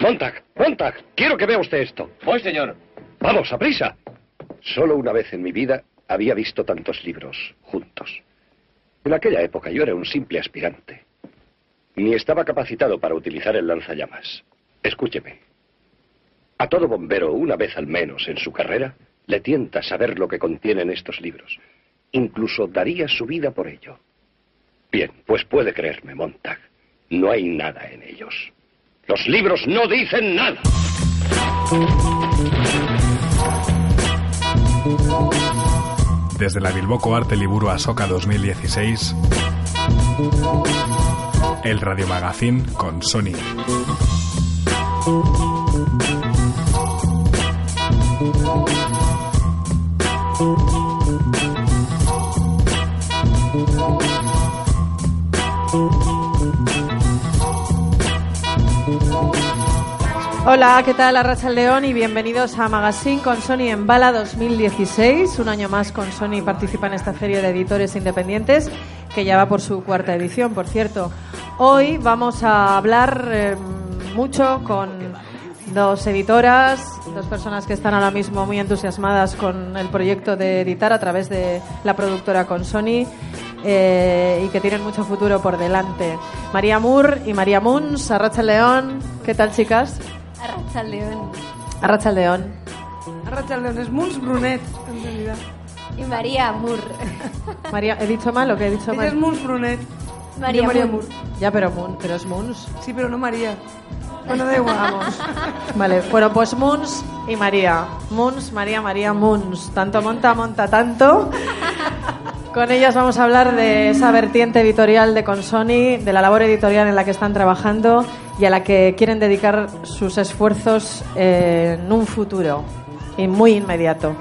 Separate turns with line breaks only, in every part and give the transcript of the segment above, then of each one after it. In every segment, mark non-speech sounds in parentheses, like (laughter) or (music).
Montag, Montag, quiero que vea usted esto.
Voy, señor.
Vamos, a prisa. Solo una vez en mi vida había visto tantos libros juntos. En aquella época yo era un simple aspirante. Ni estaba capacitado para utilizar el lanzallamas. Escúcheme. A todo bombero, una vez al menos en su carrera, le tienta saber lo que contienen estos libros. Incluso daría su vida por ello. Bien, pues puede creerme, Montag. No hay nada en ellos. Los libros no dicen nada.
Desde la Bilboko Arte Liburu Asoka 2016, el Radio Magazine con Sony.
Hola, ¿qué tal? Arracha León y bienvenidos a Magazine con Sony en Bala 2016. Un año más con Sony participa en esta feria de editores independientes que ya va por su cuarta edición, por cierto. Hoy vamos a hablar eh, mucho con dos editoras, dos personas que están ahora mismo muy entusiasmadas con el proyecto de editar a través de la productora con Sony. eh, y que tienen mucho futuro por delante. María Moore y María Muns, Arracha León. ¿Qué tal, chicas?
Arracha León
Arracha León.
Arrachaldeón es Mons Brunet, en realidad.
y María Moore. (laughs)
María, ¿he dicho mal o qué he dicho
Ella es
mal?
Mons Brunet.
María
Yo María.
Moore.
Ya, pero Moon, pero es Muns.
Sí, pero no María. Bueno, da igual.
Vamos. Vale, bueno, pues Muns y María. Muns, María, María, Muns. Tanto monta, monta tanto. Con ellas vamos a hablar de esa vertiente editorial de Consoni, de la labor editorial en la que están trabajando y a la que quieren dedicar sus esfuerzos en un futuro y muy inmediato.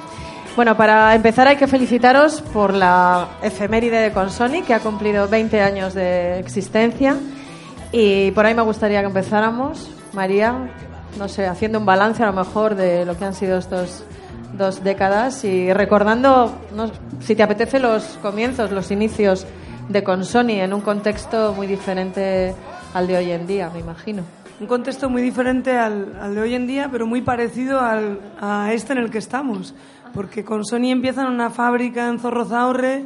Bueno, para empezar hay que felicitaros por la efeméride de Consoni, que ha cumplido 20 años de existencia. Y por ahí me gustaría que empezáramos, María, no sé, haciendo un balance a lo mejor de lo que han sido estos dos décadas y recordando, no, si te apetece, los comienzos, los inicios de Consoni en un contexto muy diferente al de hoy en día, me imagino.
Un contexto muy diferente al, al de hoy en día, pero muy parecido al, a este en el que estamos. Porque con Sony empieza en una fábrica en Zorrozaurre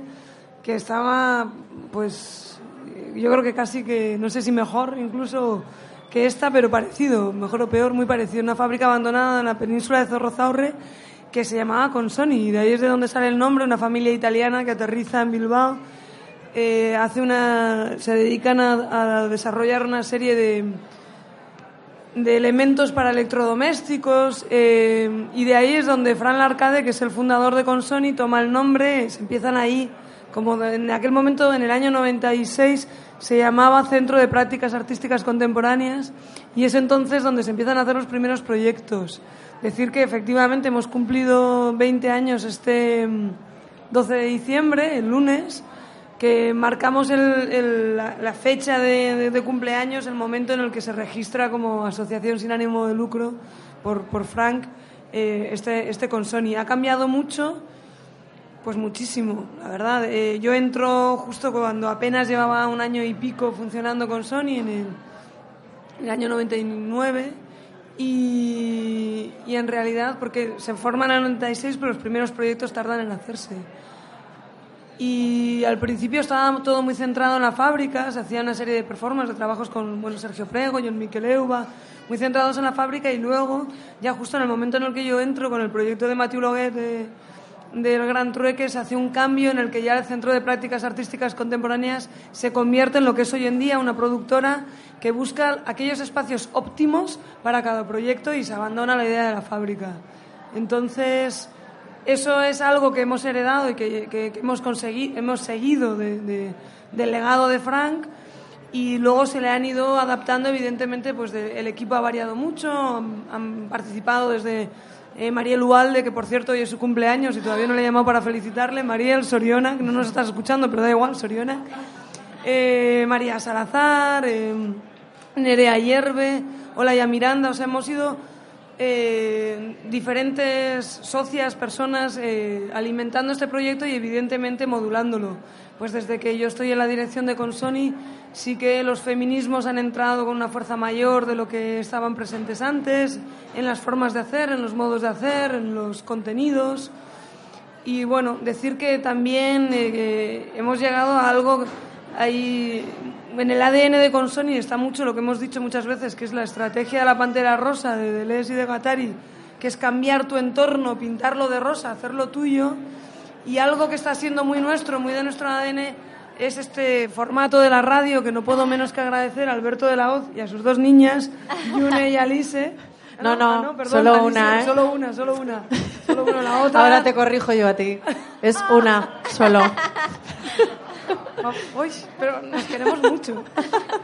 que estaba, pues, yo creo que casi que, no sé si mejor incluso que esta, pero parecido, mejor o peor, muy parecido. Una fábrica abandonada en la península de Zorrozaurre que se llamaba Consoni. Y de ahí es de donde sale el nombre, una familia italiana que aterriza en Bilbao. Eh, hace una, se dedican a, desarrollar una serie de, de elementos para electrodomésticos eh, y de ahí es donde Fran Larcade, que es el fundador de Consoni, toma el nombre, se empiezan ahí, como en aquel momento, en el año 96, se llamaba Centro de Prácticas Artísticas Contemporáneas y es entonces donde se empiezan a hacer los primeros proyectos. Decir que efectivamente hemos cumplido 20 años este mm, 12 de diciembre, el lunes, que marcamos la, fecha de cumpleaños, el momento en el que se registra como asociación sin ánimo de lucro por, por Frank, eh, este, este con Sony. Ha cambiado mucho, pues muchísimo, la verdad. Eh, yo entro justo cuando apenas llevaba un año y pico funcionando con Sony, en el, en el año 99. Y, y en realidad, porque se forman en el 96, pero los primeros proyectos tardan en hacerse. Y al principio estaba todo muy centrado en la fábrica, se hacía una serie de performances, de trabajos con bueno, Sergio Prego, John Miqueleuva, muy centrados en la fábrica y luego, ya justo en el momento en el que yo entro con el proyecto de Mathieu Loguet del Gran Trueque, se hace un cambio en el que ya el Centro de Prácticas Artísticas Contemporáneas se convierte en lo que es hoy en día una productora que busca aquellos espacios óptimos para cada proyecto y se abandona la idea de la fábrica. Entonces, eso es algo que hemos heredado y que, hemos, consegui- hemos seguido de- de- del legado de Frank, y luego se le han ido adaptando, evidentemente, pues el equipo ha variado mucho, han participado desde eh, Mariel Ualde, que por cierto hoy es su cumpleaños y todavía no le he llamado para felicitarle, Mariel Soriona, que no nos estás escuchando, pero da igual, Soriona, eh, María Salazar, eh, Nerea Hierve, Olaya Miranda, o sea, hemos sido eh, diferentes socias, personas eh, alimentando este proyecto y evidentemente modulándolo. Pues desde que yo estoy en la dirección de Consoni, sí que los feminismos han entrado con una fuerza mayor de lo que estaban presentes antes, en las formas de hacer, en los modos de hacer, en los contenidos. Y bueno, decir que también eh, hemos llegado a algo ahí en el ADN de Consoni está mucho lo que hemos dicho muchas veces, que es la estrategia de la pantera rosa de Deleuze y de Gattari, que es cambiar tu entorno, pintarlo de rosa, hacerlo tuyo. Y algo que está siendo muy nuestro, muy de nuestro ADN, es este formato de la radio que no puedo menos que agradecer a Alberto de la Hoz y a sus dos niñas, Yune y Alice.
No, no,
Ah, perdón,
solo
Alice,
una, ¿eh?
Solo una, solo una. Solo una, la otra.
Ahora te corrijo yo a ti. Es una solo. (laughs)
Uy, pero nos queremos mucho.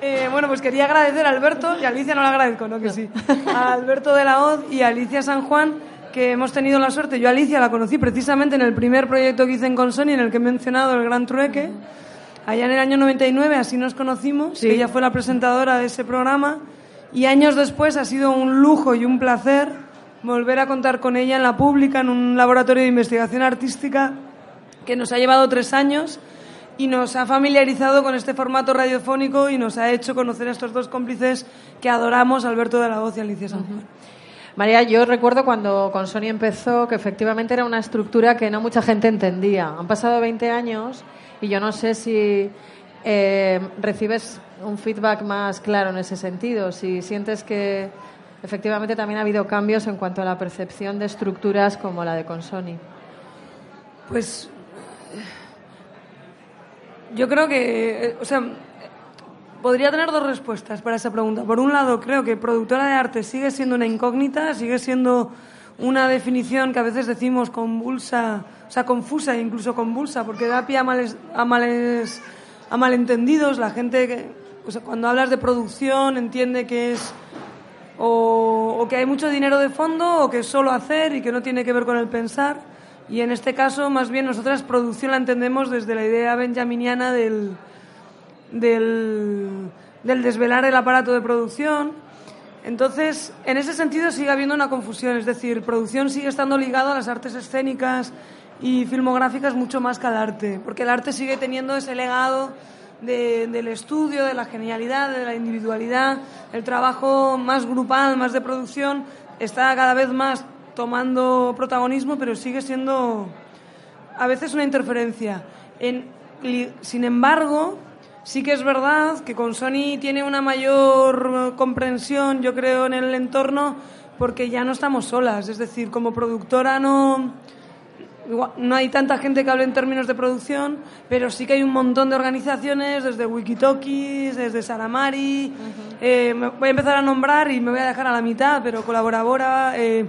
Eh, bueno, pues quería agradecer a Alberto, y a Alicia no le agradezco, ¿no? Que sí. A Alberto de la Hoz y a Alicia San Juan, que hemos tenido la suerte. Yo a Alicia la conocí precisamente en el primer proyecto que hice en Consoni, en el que he mencionado el Gran Trueque. Allá en el año 99, así nos conocimos.
Sí.
Ella fue la presentadora de ese programa. Y años después ha sido un lujo y un placer volver a contar con ella en la pública, en un laboratorio de investigación artística que nos ha llevado tres años y nos ha familiarizado con este formato radiofónico y nos ha hecho conocer a estos dos cómplices que adoramos, Alberto de la Voz y Alicia San Juan.
María, yo recuerdo cuando con Sony empezó que efectivamente era una estructura que no mucha gente entendía. Han pasado 20 años y yo no sé si eh, recibes un feedback más claro en ese sentido, si sientes que efectivamente también ha habido cambios en cuanto a la percepción de estructuras como la de Consoni.
Pues yo creo que, eh, o sea, podría tener dos respuestas para esa pregunta. Por un lado, creo que productora de arte sigue siendo una incógnita, sigue siendo una definición que a veces decimos convulsa, o sea, confusa e incluso convulsa, porque da pie a, males, a, males, a malentendidos. La gente, o sea, cuando hablas de producción, entiende que es o, o que hay mucho dinero de fondo o que es solo hacer y que no tiene que ver con el pensar. Y en este caso, más bien, nosotras producción la entendemos desde la idea benjaminiana del, del, del desvelar el aparato de producción. Entonces, en ese sentido sigue habiendo una confusión, es decir, producción sigue estando ligado a las artes escénicas y filmográficas mucho más que al arte, porque el arte sigue teniendo ese legado de- del estudio, de la genialidad, de la individualidad, el trabajo más grupal, más de producción, está cada vez más tomando protagonismo, pero sigue siendo a veces una interferencia. Sin embargo, sí que es verdad que con Sony tiene una mayor eh, comprensión, yo creo, en el entorno, porque ya no estamos solas. Es decir, como productora no, no hay tanta gente que hable en términos de producción, pero sí que hay un montón de organizaciones, desde Wikitokis, desde Saramari. eh, voy a empezar a nombrar y me voy a dejar a la mitad, pero colaboradora, eh,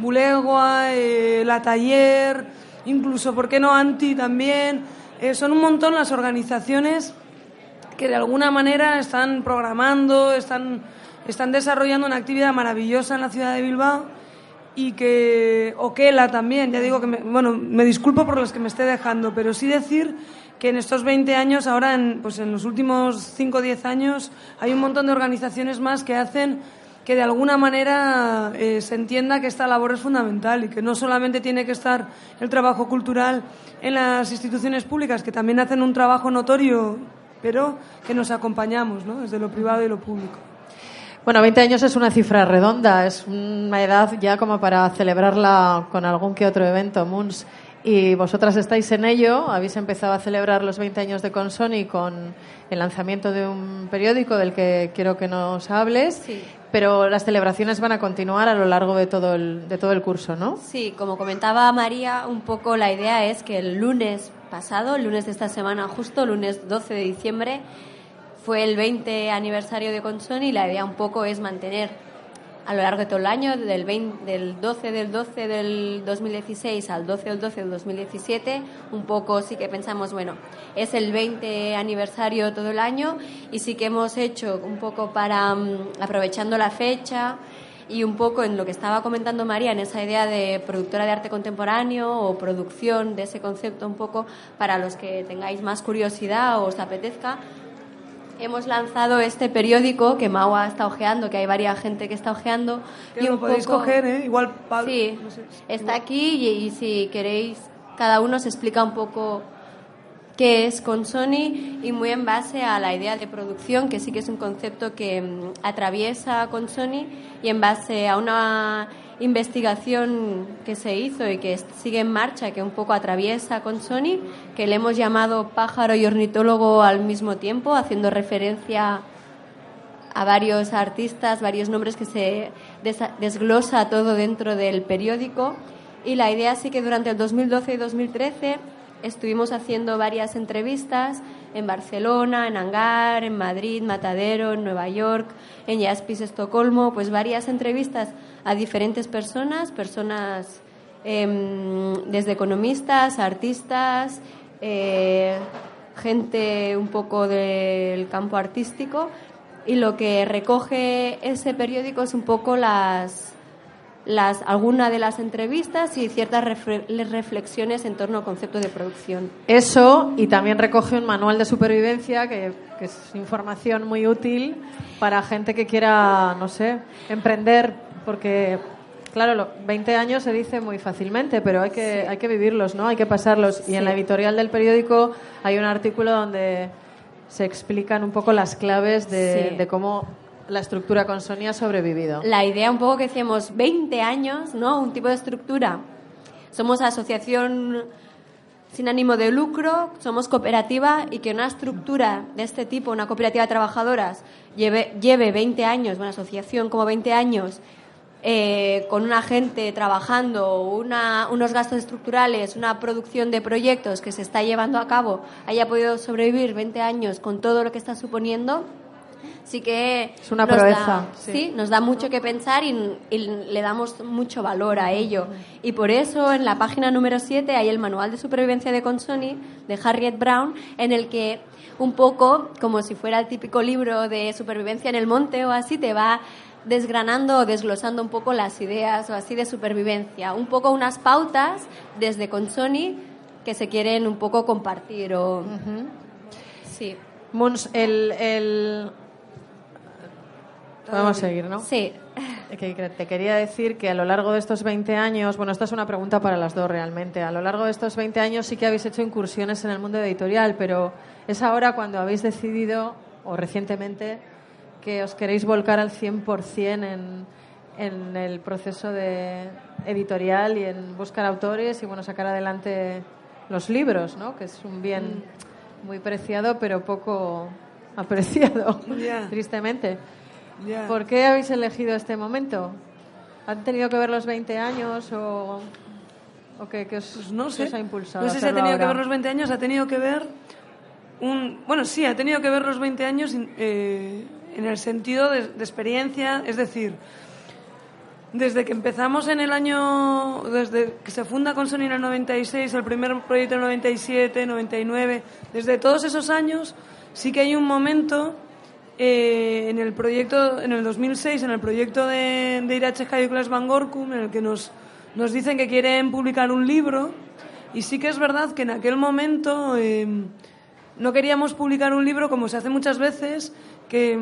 Bulegua, eh, La Taller, incluso, ¿por qué no Anti también? Son un montón las organizaciones que de alguna manera están programando, están, están desarrollando una actividad maravillosa en la ciudad de Bilbao y que Oquela también, ya digo que me, bueno, me disculpo por los que me esté dejando, pero sí decir que en estos 20 años, ahora en, pues en los últimos 5 o 10 años, hay un montón de organizaciones más que hacen que de alguna manera eh, se entienda que esta labor es fundamental y que no solamente tiene que estar el trabajo cultural en las instituciones públicas, que también hacen un trabajo notorio, pero que nos acompañamos ¿no? desde lo privado y lo público.
Bueno, 20 años es una cifra redonda, es una edad ya como para celebrarla con algún que otro evento, Moons. Y vosotras estáis en ello, habéis empezado a celebrar los 20 años de Consoni con el lanzamiento de un periódico del que quiero que nos hables,
Sí.
pero las celebraciones van a continuar a lo largo de todo el, de todo el curso, ¿no?
Sí, como comentaba María, un poco la idea es que el lunes pasado, el lunes de esta semana justo, lunes 12 de diciembre, fue el 20 aniversario de Consoni y la idea un poco es mantener a lo largo de todo el año, del, 20 del 12 del 12 del 2016 al 12 del 12 del 2017, un poco sí que pensamos, bueno, es el 20 aniversario todo el año y sí que hemos hecho un poco para, mm, aprovechando la fecha, y un poco en lo que estaba comentando María, en esa idea de productora de arte contemporáneo o producción de ese concepto un poco para los que tengáis más curiosidad o os apetezca, hemos lanzado este periódico que Maua está ojeando, que hay varias gente que está ojeando.
y lo podéis coger, ¿eh? Igual
Sí, está aquí y, y si queréis, cada uno se explica un poco qué es con Sony y muy en base a la idea de producción, que sí que es un concepto que mm, atraviesa con Sony y en base a una investigación que se hizo y que sigue en marcha, que un poco atraviesa con Sony, que le hemos llamado pájaro y ornitólogo al mismo tiempo, haciendo referencia a varios artistas, varios nombres que se desglosa todo dentro del periódico. Y la idea sí que durante el 2012 y 2013 estuvimos haciendo varias entrevistas en Barcelona, en Hangar, en Madrid, Matadero, en Nueva York, en Jaspis, Estocolmo, pues varias entrevistas a diferentes personas, personas em, desde economistas, artistas, eh, gente un poco del campo artístico. Y lo que recoge ese periódico es un poco las las, alguna de las entrevistas y ciertas reflexiones en torno al concepto de producción.
Eso, y también recoge un manual de supervivencia que, es información muy útil para gente que quiera, no sé, emprender, porque, claro, lo, 20 años se dice muy fácilmente, pero hay que, hay que vivirlos, ¿no? Hay que pasarlos. Y en la editorial del periódico hay un artículo donde se explican un poco las claves de, de cómo la estructura con Sony ha sobrevivido.
La idea un poco que decíamos 20 años, ¿no? Un tipo de estructura. Somos asociación sin ánimo de lucro, somos cooperativa y que una estructura de este tipo, una cooperativa de trabajadoras, lleve, lleve 20 años, una asociación como 20 años, eh, con una gente trabajando, una, unos gastos estructurales, una producción de proyectos que se está llevando a cabo, haya podido sobrevivir 20 años con todo lo que está suponiendo, sí que
es una proeza.
sí. nos da mucho que pensar y, le damos mucho valor a ello. Y por eso en la página número 7 hay el manual de supervivencia de Consoni de Harriet Brown, en el que un poco, como si fuera el típico libro de supervivencia en el monte o así, te va desgranando o desglosando un poco las ideas o así de supervivencia. Un poco unas pautas desde Consoni que se quieren un poco compartir o... Sí.
Mons, el, el, Vamos a seguir, ¿no?
Sí.
te quería decir que a lo largo de estos 20 años, bueno, esta es una pregunta para las dos realmente, a lo largo de estos 20 años sí que habéis hecho incursiones en el mundo editorial, pero es ahora cuando habéis decidido, o recientemente, que os queréis volcar al 100% en, en el proceso de editorial y en buscar autores y, bueno, sacar adelante los libros, ¿no? Que es un bien mm. muy preciado, pero poco apreciado, (laughs) tristemente. ¿Por qué habéis elegido este momento? ¿Han tenido que ver los 20 años o, o qué, os,
pues no sé.
ha impulsado?
No sé si ha tenido que ver los 20 años, ha tenido que ver un... Bueno, sí, ha tenido que ver los 20 años eh, en el sentido de, experiencia, es decir, desde que empezamos en el año, desde que se funda con Sony en el 96, el primer proyecto en el 97, 99, desde todos esos años sí que hay un momento eh, en el proyecto, en el 2006, en el proyecto de, de Irache Class Van Gorkum, en el que nos, nos dicen que quieren publicar un libro. Y sí que es verdad que en aquel momento eh, no queríamos publicar un libro como se hace muchas veces, que,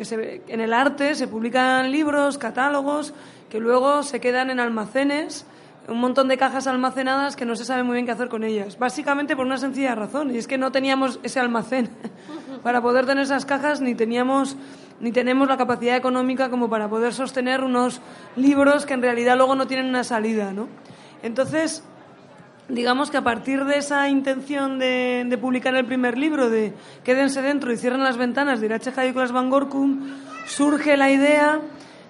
se, en el arte se publican libros, catálogos, que luego se quedan en almacenes un montón de cajas almacenadas que no se sabe muy bien qué hacer con ellas. Básicamente por una sencilla razón, y es que no teníamos ese almacén (laughs) para poder tener esas cajas, ni teníamos ni tenemos la capacidad económica como para poder sostener unos libros que en realidad luego no tienen una salida, ¿no? Entonces, digamos que a partir de esa intención de, publicar el primer libro, de quédense dentro y cierren las ventanas de Irache Nicolás Van Gorkum, surge la idea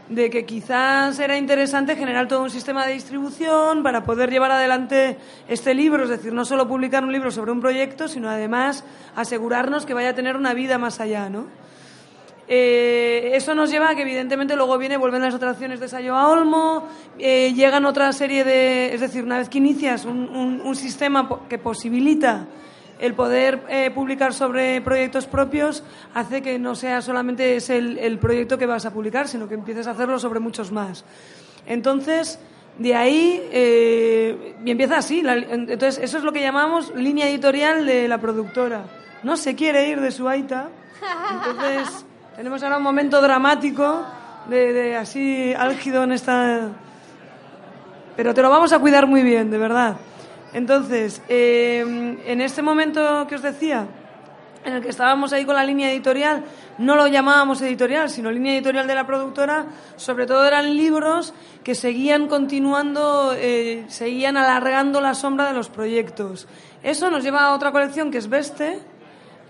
de que quizás era interesante generar todo un sistema de distribución para poder llevar adelante este libro, es decir, no solo publicar un libro sobre un proyecto, sino además asegurarnos que vaya a tener una vida más allá, ¿no? Eh, eso nos lleva a que evidentemente luego viene, vuelven las atracciones de Sayo a Olmo, eh, llegan otra serie de, es decir, una vez que inicias un, un- sistema que posibilita el poder eh, publicar sobre proyectos propios hace que no sea solamente es el, el proyecto que vas a publicar, sino que empieces a hacerlo sobre muchos más. Entonces, de ahí, eh, y empieza así. la- entonces, eso es lo que llamamos línea editorial de la productora. No se quiere ir de su aita. Entonces, (laughs) tenemos ahora un momento dramático de, de así álgido en esta... Pero te lo vamos a cuidar muy bien, de verdad. Entonces, eh, en este momento que os decía, en el que estábamos ahí con la línea editorial, no lo llamábamos editorial, sino línea editorial de la productora, sobre todo eran libros que seguían continuando, eh, seguían alargando la sombra de los proyectos. Eso nos lleva a otra colección que es Veste,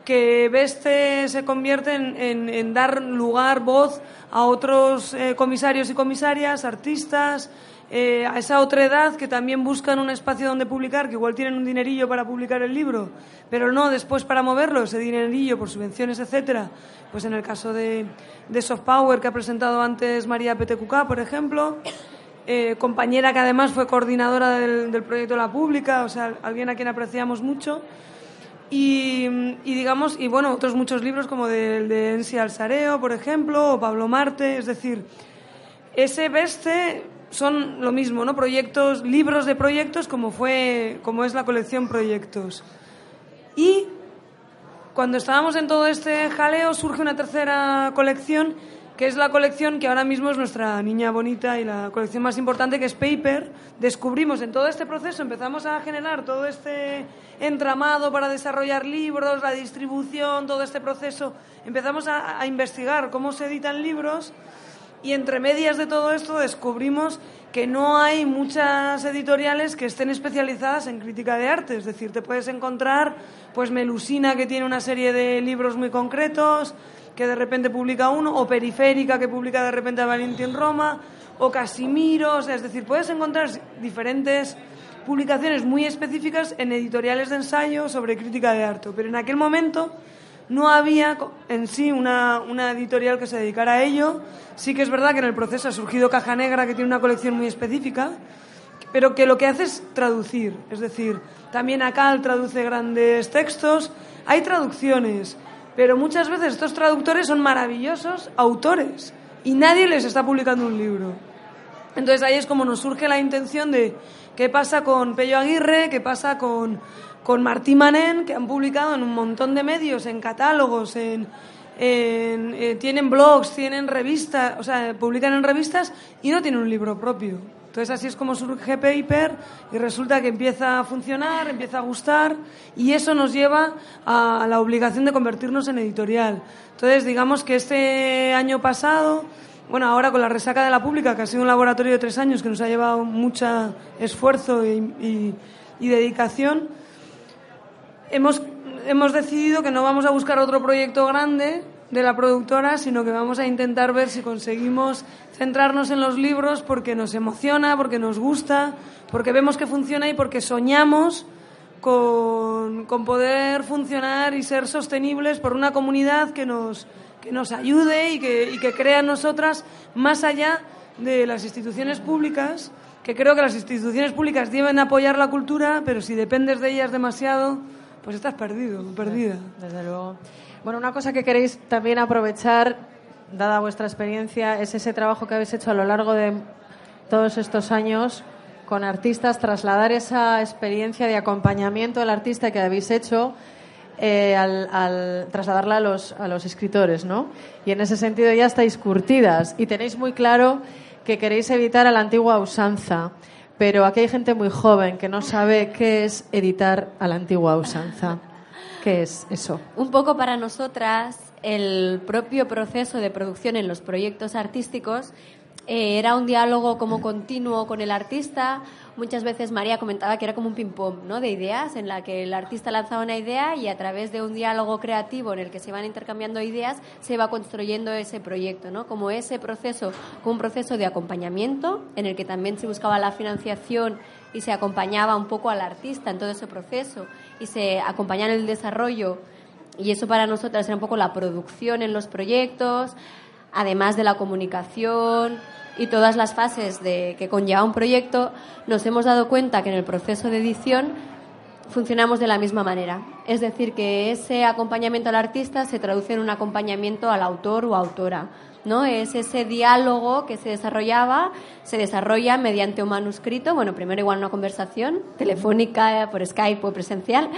que Veste se convierte en, dar lugar, voz a otros eh, comisarios y comisarias, artistas, eh, a esa otra edad que también buscan un espacio donde publicar, que igual tienen un dinerillo para publicar el libro, pero no después para moverlo, ese dinerillo por subvenciones, etcétera. Pues en el caso de, de Soft Power que ha presentado antes María PTQK, por ejemplo, eh, compañera que además fue coordinadora del, proyecto La Pública, o sea, alguien a quien apreciamos mucho. Y, digamos, y bueno, otros muchos libros como del de Ensi Alzareo, por ejemplo, o Pablo Marte, es decir, ese Beste son lo mismo, ¿no? Proyectos, libros de proyectos como fue, como es la colección Proyectos. Y cuando estábamos en todo este jaleo surge una tercera colección que es la colección que ahora mismo es nuestra niña bonita y la colección más importante que es Paper. Descubrimos en todo este proceso, empezamos a generar todo este entramado para desarrollar libros, la distribución, todo este proceso. Empezamos a, a investigar cómo se editan libros y entre medias de todo esto descubrimos que no hay muchas editoriales que estén especializadas en crítica de arte. Es decir, te puedes encontrar, pues, Melusina, que tiene una serie de libros muy concretos, que de repente publica uno, o Periférica, que publica de repente a Valentín Roma, o Casimiro. O sea, es decir, puedes encontrar diferentes publicaciones muy específicas en editoriales de ensayo sobre crítica de arte. Pero en aquel momento no había en sí una, una editorial que se dedicara a ello. Sí que es verdad que en el proceso ha surgido Caja Negra, que tiene una colección muy específica, pero que lo que hace es traducir. Es decir, también Acal traduce grandes textos, hay traducciones, pero muchas veces estos traductores son maravillosos autores y nadie les está publicando un libro. Entonces ahí es como nos surge la intención de qué pasa con Pello Aguirre, qué pasa con, con Martí Manén, que han publicado en un montón de medios, en catálogos, en, en, eh, tienen blogs, tienen revistas, o sea, publican en revistas y no tienen un libro propio. Entonces así es como surge Paper y resulta que empieza a funcionar, empieza a gustar y eso nos lleva a la obligación de convertirnos en editorial. Entonces digamos que este año pasado bueno, ahora con la resaca de la pública, que ha sido un laboratorio de tres años que nos ha llevado mucho esfuerzo y, y- y dedicación, hemos, hemos decidido que no vamos a buscar otro proyecto grande de la productora, sino que vamos a intentar ver si conseguimos centrarnos en los libros porque nos emociona, porque nos gusta, porque vemos que funciona y porque soñamos con, con poder funcionar y ser sostenibles por una comunidad que nos, que nos ayude y que, que crea en nosotras más allá de las instituciones públicas, que creo que las instituciones públicas deben apoyar la cultura, pero si dependes de ellas demasiado, pues estás perdido, perdida.
Desde luego. Bueno, una cosa que queréis también aprovechar, dada vuestra experiencia, es ese trabajo que habéis hecho a lo largo de todos estos años con artistas, trasladar esa experiencia de acompañamiento del artista que habéis hecho eh, al, al trasladarla a los, a los escritores, ¿no? Y en ese sentido ya estáis curtidas y tenéis muy claro que queréis evitar a la antigua usanza. Pero aquí hay gente muy joven que no sabe qué es editar a la antigua usanza. ¿Qué es eso?
Un poco para nosotras, el propio proceso de producción en los proyectos artísticos eh, era un diálogo como continuo con el artista. Muchas veces María comentaba que era como un ping-pong ¿no? de ideas, en la que el artista lanzaba una idea y a través de un diálogo creativo en el que se iban intercambiando ideas, se iba construyendo ese proyecto. ¿no? Como ese proceso, como un proceso de acompañamiento, en el que también se buscaba la financiación y se acompañaba un poco al artista en todo ese proceso y se acompañaba en el desarrollo y eso para nosotras era un poco la producción en los proyectos, además de la comunicación y todas las fases de, que conlleva un proyecto, nos hemos dado cuenta que en el proceso de edición funcionamos de la misma manera. Es decir, que ese acompañamiento al artista se traduce en un acompañamiento al autor o autora. ¿no? Es ese diálogo que se desarrollaba, se desarrolla mediante un manuscrito, bueno, primero igual una conversación telefónica, por Skype o presencial,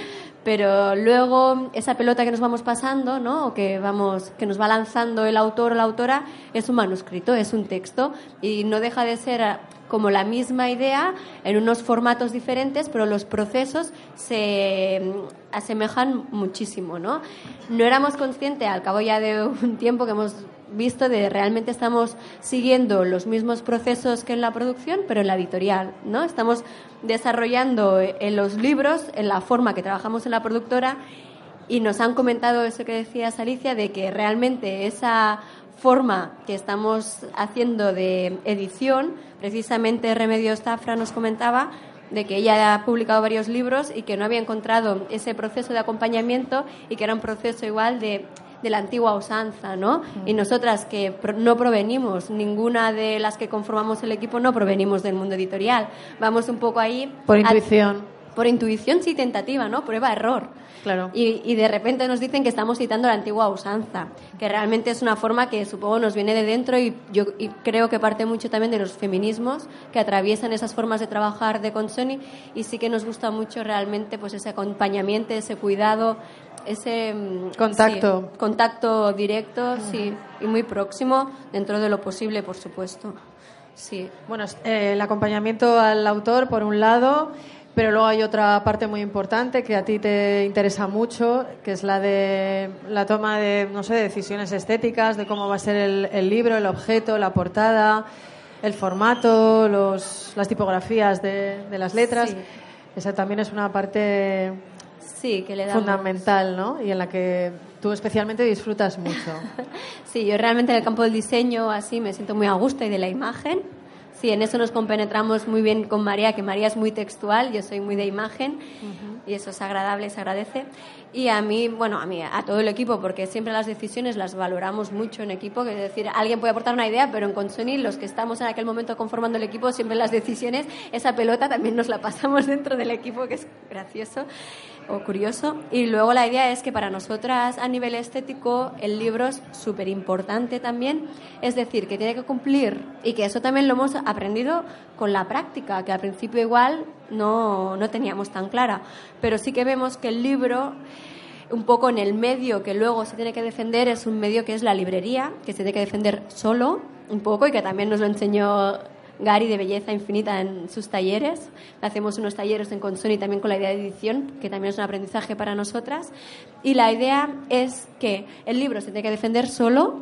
pero luego esa pelota que nos vamos pasando, ¿no? O que vamos que nos va lanzando el autor o la autora es un manuscrito, es un texto y no deja de ser como la misma idea en unos formatos diferentes, pero los procesos se mm, asemejan muchísimo, ¿no? No éramos conscientes al cabo ya de un tiempo que hemos visto de realmente estamos siguiendo los mismos procesos que en la producción, pero en la editorial, ¿no? Estamos desarrollando en los libros, en la forma que trabajamos en la productora, y nos han comentado eso que decías, Alicia, de que realmente esa forma que estamos haciendo de edición, precisamente Remedios Zafra nos comentaba, de que ella ha publicado varios libros y que no había encontrado ese proceso de acompañamiento y que era un proceso igual de de la antigua usanza, ¿no? Y nosotras que no provenimos, ninguna de las que conformamos el equipo no provenimos del mundo editorial. Vamos un poco ahí.
Por intuición.
Por intuición, sí, tentativa, ¿no? Prueba, error.
Claro.
Y, y, de repente nos dicen que estamos citando la antigua usanza, que realmente es una forma que supongo nos viene de dentro y yo y creo que parte mucho también de los feminismos que atraviesan esas formas de trabajar de Consoni y sí que nos gusta mucho realmente pues ese acompañamiento, ese cuidado, ese
mm, contacto,
contacto directo, sí, y muy próximo dentro de lo posible, por supuesto. Sí.
Bueno, eh, el acompañamiento al autor por un lado, pero luego hay otra parte muy importante que a ti te interesa mucho, que es la de la toma de, no sé, decisiones estéticas, de cómo va a ser el, libro, el objeto, la portada, el formato, los, las tipografías de, de las letras. Esa también es una parte
Sí, que le
Fundamental, ¿no? Y en la que tú especialmente disfrutas mucho. (laughs)
sí, yo realmente en el campo del diseño así me siento muy a gusto y de la imagen. Sí, en eso nos compenetramos muy bien con María, que María es muy textual, yo soy muy de imagen y eso es agradable, se agradece. Y a mí, bueno, a mí, a todo el equipo, porque siempre las decisiones las valoramos mucho en equipo, es decir, alguien puede aportar una idea, pero en Consoni, los que estamos en aquel momento conformando el equipo, siempre las decisiones, esa pelota también nos la pasamos (laughs) dentro del equipo, que es gracioso o curioso. Y luego la idea es que para nosotras a nivel estético el libro es súper importante también, es decir, que tiene que cumplir y que eso también lo hemos aprendido con la práctica, que al principio igual no, no teníamos tan clara, pero sí que vemos que el libro un poco en el medio que luego se tiene que defender es un medio que es la librería, que se tiene que defender solo un poco y que también nos lo enseñó Gary de Belleza Infinita en sus talleres. Hacemos unos talleres en Consoni también con la idea de edición, que también es un aprendizaje para nosotras. Y la idea es que el libro se tiene que defender solo,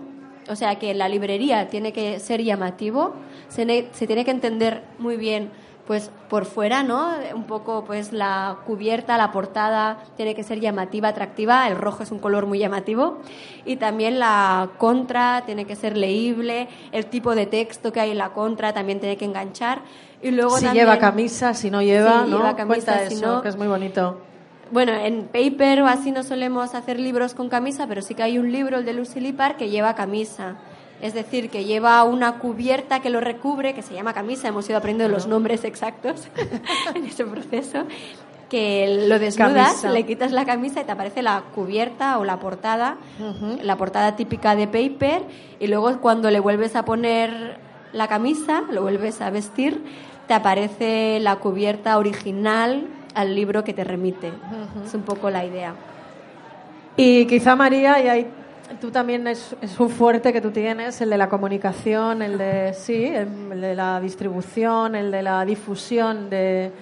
o sea que la librería tiene que ser llamativo, se, se tiene que entender muy bien pues por fuera, ¿no? Un poco pues la cubierta, la portada tiene que ser llamativa, atractiva, el rojo es un color muy llamativo y también la contra tiene que ser leíble, el tipo de texto que hay en la contra también tiene que enganchar y luego
si lleva camisa, si no lleva, ¿no? Lleva camisa, eso, que es muy bonito.
Bueno, en paper o así no solemos hacer libros con camisa, pero sí que hay un libro, el de Lucy Lippard, que lleva camisa es decir, que lleva una cubierta que lo recubre, que se llama camisa, hemos ido aprendiendo los nombres exactos (laughs) en ese proceso, que lo desnudas, le quitas la camisa y te aparece la cubierta o la portada, la portada típica de paper, y luego cuando le vuelves a poner la camisa, lo vuelves a vestir, te aparece la cubierta original al libro que te remite. Es un poco la idea.
Y quizá María, y hay Tú también es, un fuerte que tú tienes, el de la comunicación, el de sí, el de la distribución, el de la difusión de,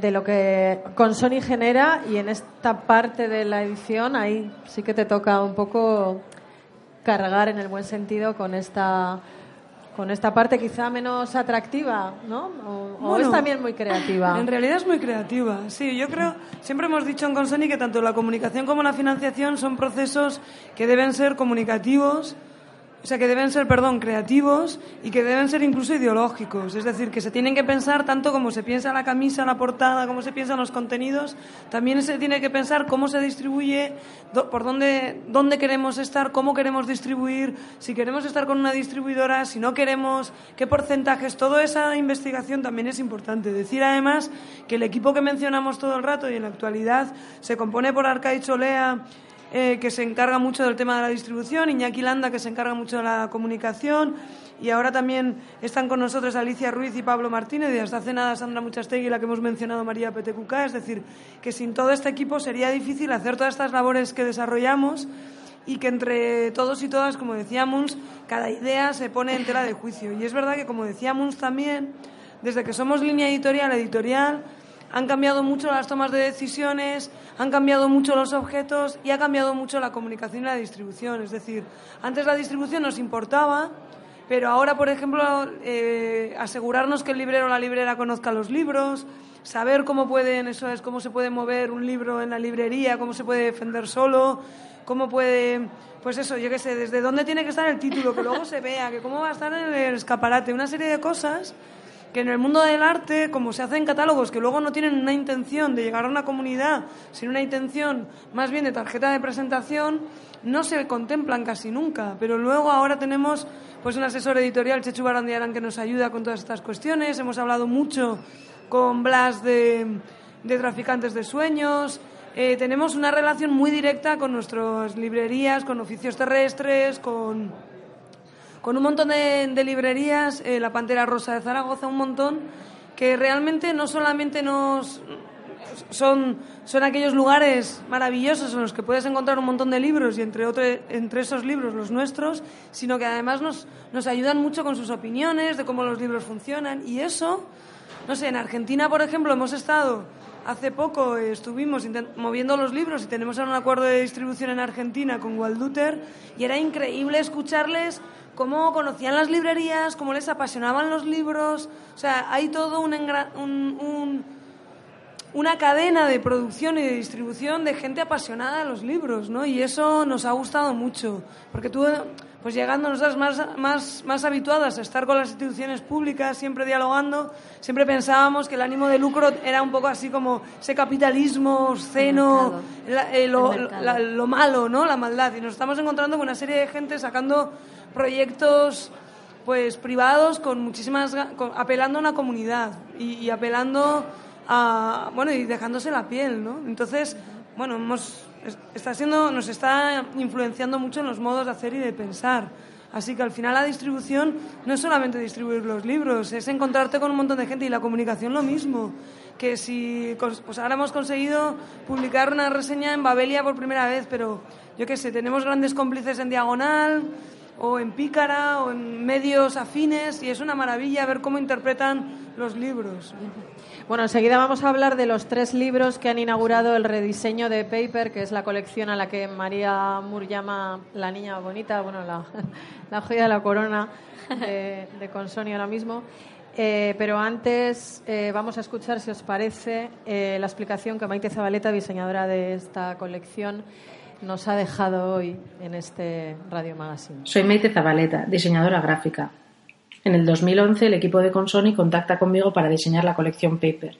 de lo que con Sony genera y en esta parte de la edición ahí sí que te toca un poco cargar en el buen sentido con esta con esta parte quizá menos atractiva, ¿no? O, es también muy creativa.
En realidad es muy creativa, sí. Yo creo, siempre hemos dicho en Consoni que tanto la comunicación como la financiación son procesos que deben ser comunicativos, o sea, que deben ser, perdón, creativos y que deben ser incluso ideológicos. Es decir, que se tienen que pensar tanto como se piensa la camisa, la portada, como se piensan los contenidos, también se tiene que pensar cómo se distribuye, por dónde, dónde queremos estar, cómo queremos distribuir, si queremos estar con una distribuidora, si no queremos, qué porcentajes. Toda esa investigación también es importante. Decir además que el equipo que mencionamos todo el rato y en la actualidad se compone por Arcaiz Cholea, eh, que se encarga mucho del tema de la distribución, Iñaki Landa, que se encarga mucho de la comunicación, y ahora también están con nosotros Alicia Ruiz y Pablo Martínez, y hasta hace nada Sandra Muchastegui, la que hemos mencionado María Petecuca. Es decir, que sin todo este equipo sería difícil hacer todas estas labores que desarrollamos y que entre todos y todas, como decíamos, cada idea se pone en tela de juicio. Y es verdad que, como decíamos también, desde que somos línea editorial, editorial, han cambiado mucho las tomas de decisiones, han cambiado mucho los objetos y ha cambiado mucho la comunicación y la distribución. Es decir, antes la distribución nos importaba, pero ahora, por ejemplo, eh, asegurarnos que el librero o la librera conozca los libros, saber cómo pueden, eso es, cómo se puede mover un libro en la librería, cómo se puede defender solo, cómo puede, pues eso, yo qué sé, desde dónde tiene que estar el título, que luego se vea, que cómo va a estar en el escaparate, una serie de cosas que en el mundo del arte, como se hacen catálogos que luego no tienen una intención de llegar a una comunidad, sino una intención más bien de tarjeta de presentación, no se contemplan casi nunca. Pero luego ahora tenemos pues un asesor editorial, Chechu Barandiarán, que nos ayuda con todas estas cuestiones. Hemos hablado mucho con Blas de, de Traficantes de Sueños. Eh, tenemos una relación muy directa con nuestras librerías, con oficios terrestres, con con un montón de, librerías, eh, la Pantera Rosa de Zaragoza, un montón, que realmente no solamente nos son, son aquellos lugares maravillosos en los que puedes encontrar un montón de libros y entre, entre esos libros los nuestros, sino que además nos, nos ayudan mucho con sus opiniones de cómo los libros funcionan. Y eso, no sé, en Argentina, por ejemplo, hemos estado hace poco, estuvimos moviendo los libros y tenemos un acuerdo de distribución en Argentina con Walduter y era increíble escucharles cómo conocían las librerías, cómo les apasionaban los libros. O sea, hay todo un, un, una cadena de producción y de distribución de gente apasionada de los libros, ¿no? Y eso nos ha gustado mucho, porque tú, pues llegando nosotras más, más, más habituadas a estar con las instituciones públicas, siempre dialogando, siempre pensábamos que el ánimo de lucro era un poco así como ese capitalismo obsceno, eh, lo, lo malo, ¿no? La maldad. Y nos estamos encontrando con una serie de gente sacando proyectos pues privados con muchísimas apelando a una comunidad y, apelando a bueno y dejándose la piel no entonces bueno hemos, está siendo nos está influenciando mucho en los modos de hacer y de pensar así que al final la distribución no es solamente distribuir los libros es encontrarte con un montón de gente y la comunicación lo mismo que si pues ahora hemos conseguido publicar una reseña en Babelia por primera vez pero yo qué sé tenemos grandes cómplices en diagonal o en Pícara o en medios afines y es una maravilla ver cómo interpretan los libros.
Bueno, enseguida vamos a hablar de los tres libros que han inaugurado el rediseño de Paper, que es la colección a la que María Moore llama La Niña Bonita, bueno, la, (laughs) joya de la corona de, de ahora mismo. Eh, pero antes eh, vamos a escuchar, si os parece, eh, la explicación que Maite Zabaleta, diseñadora de esta colección, nos ha dejado hoy en este Radio Magazine.
Soy Maite Zabaleta, diseñadora gráfica. En el 2011 el equipo de Consoni contacta conmigo para diseñar la colección Paper.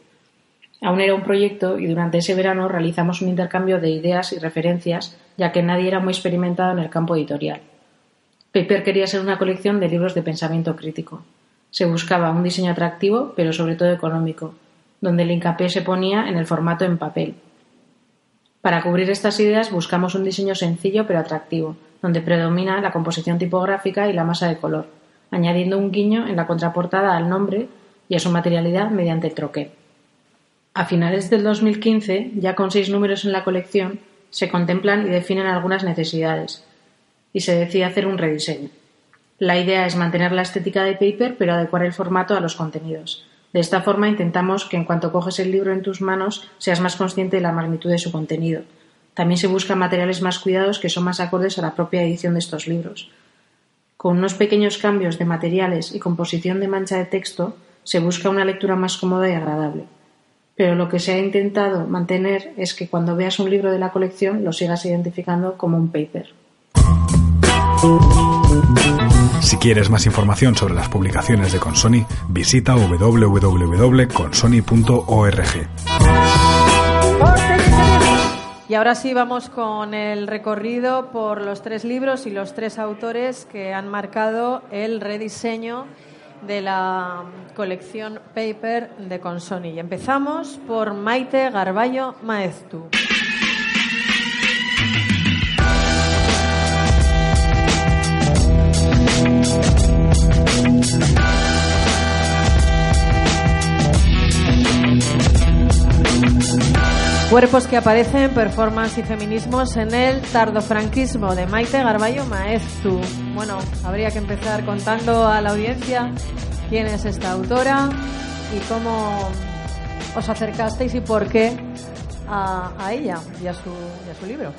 Aún era un proyecto y durante ese verano realizamos un intercambio de ideas y referencias, ya que nadie era muy experimentado en el campo editorial. Paper quería ser una colección de libros de pensamiento crítico. Se buscaba un diseño atractivo, pero sobre todo económico, donde el hincapié se ponía en el formato en papel, para cubrir estas ideas buscamos un diseño sencillo pero atractivo, donde predomina la composición tipográfica y la masa de color, añadiendo un guiño en la contraportada al nombre y a su materialidad mediante troquel. A finales del 2015, ya con seis números en la colección, se contemplan y definen algunas necesidades, y se decide hacer un rediseño. La idea es mantener la estética de paper pero adecuar el formato a los contenidos, de esta forma intentamos que en cuanto coges el libro en tus manos seas más consciente de la magnitud de su contenido. También se buscan materiales más cuidados que son más acordes a la propia edición de estos libros. Con unos pequeños cambios de materiales y composición de mancha de texto se busca una lectura más cómoda y agradable. Pero lo que se ha intentado mantener es que cuando veas un libro de la colección lo sigas identificando como un paper.
Si quieres más información sobre las publicaciones de Consoni, visita www.consoni.org.
Y ahora sí vamos con el recorrido por los tres libros y los tres autores que han marcado el rediseño de la colección Paper de Consoni. Y empezamos por Maite Garballo Maeztu. Cuerpos que aparecen, performance y feminismos en el tardofranquismo de Maite Garballo Maestu. Bueno, habría que empezar contando a la audiencia quién es esta autora y cómo os acercasteis y por qué a, ella y a, su, su libro.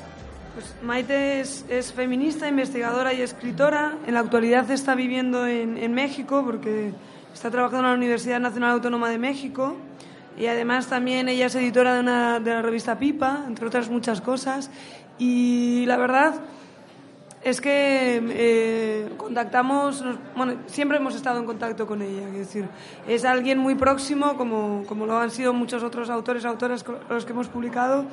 Pues Maite es, feminista, investigadora y escritora. En la actualidad está viviendo en, en México porque está trabajando en la Universidad Nacional Autónoma de México y además también ella es editora de, una, de la revista Pipa, entre otras muchas cosas. Y la verdad es que eh, contactamos, bueno, siempre hemos estado en contacto con ella, es decir, es alguien muy próximo, como, como lo han sido muchos otros autores, autoras con los que hemos publicado,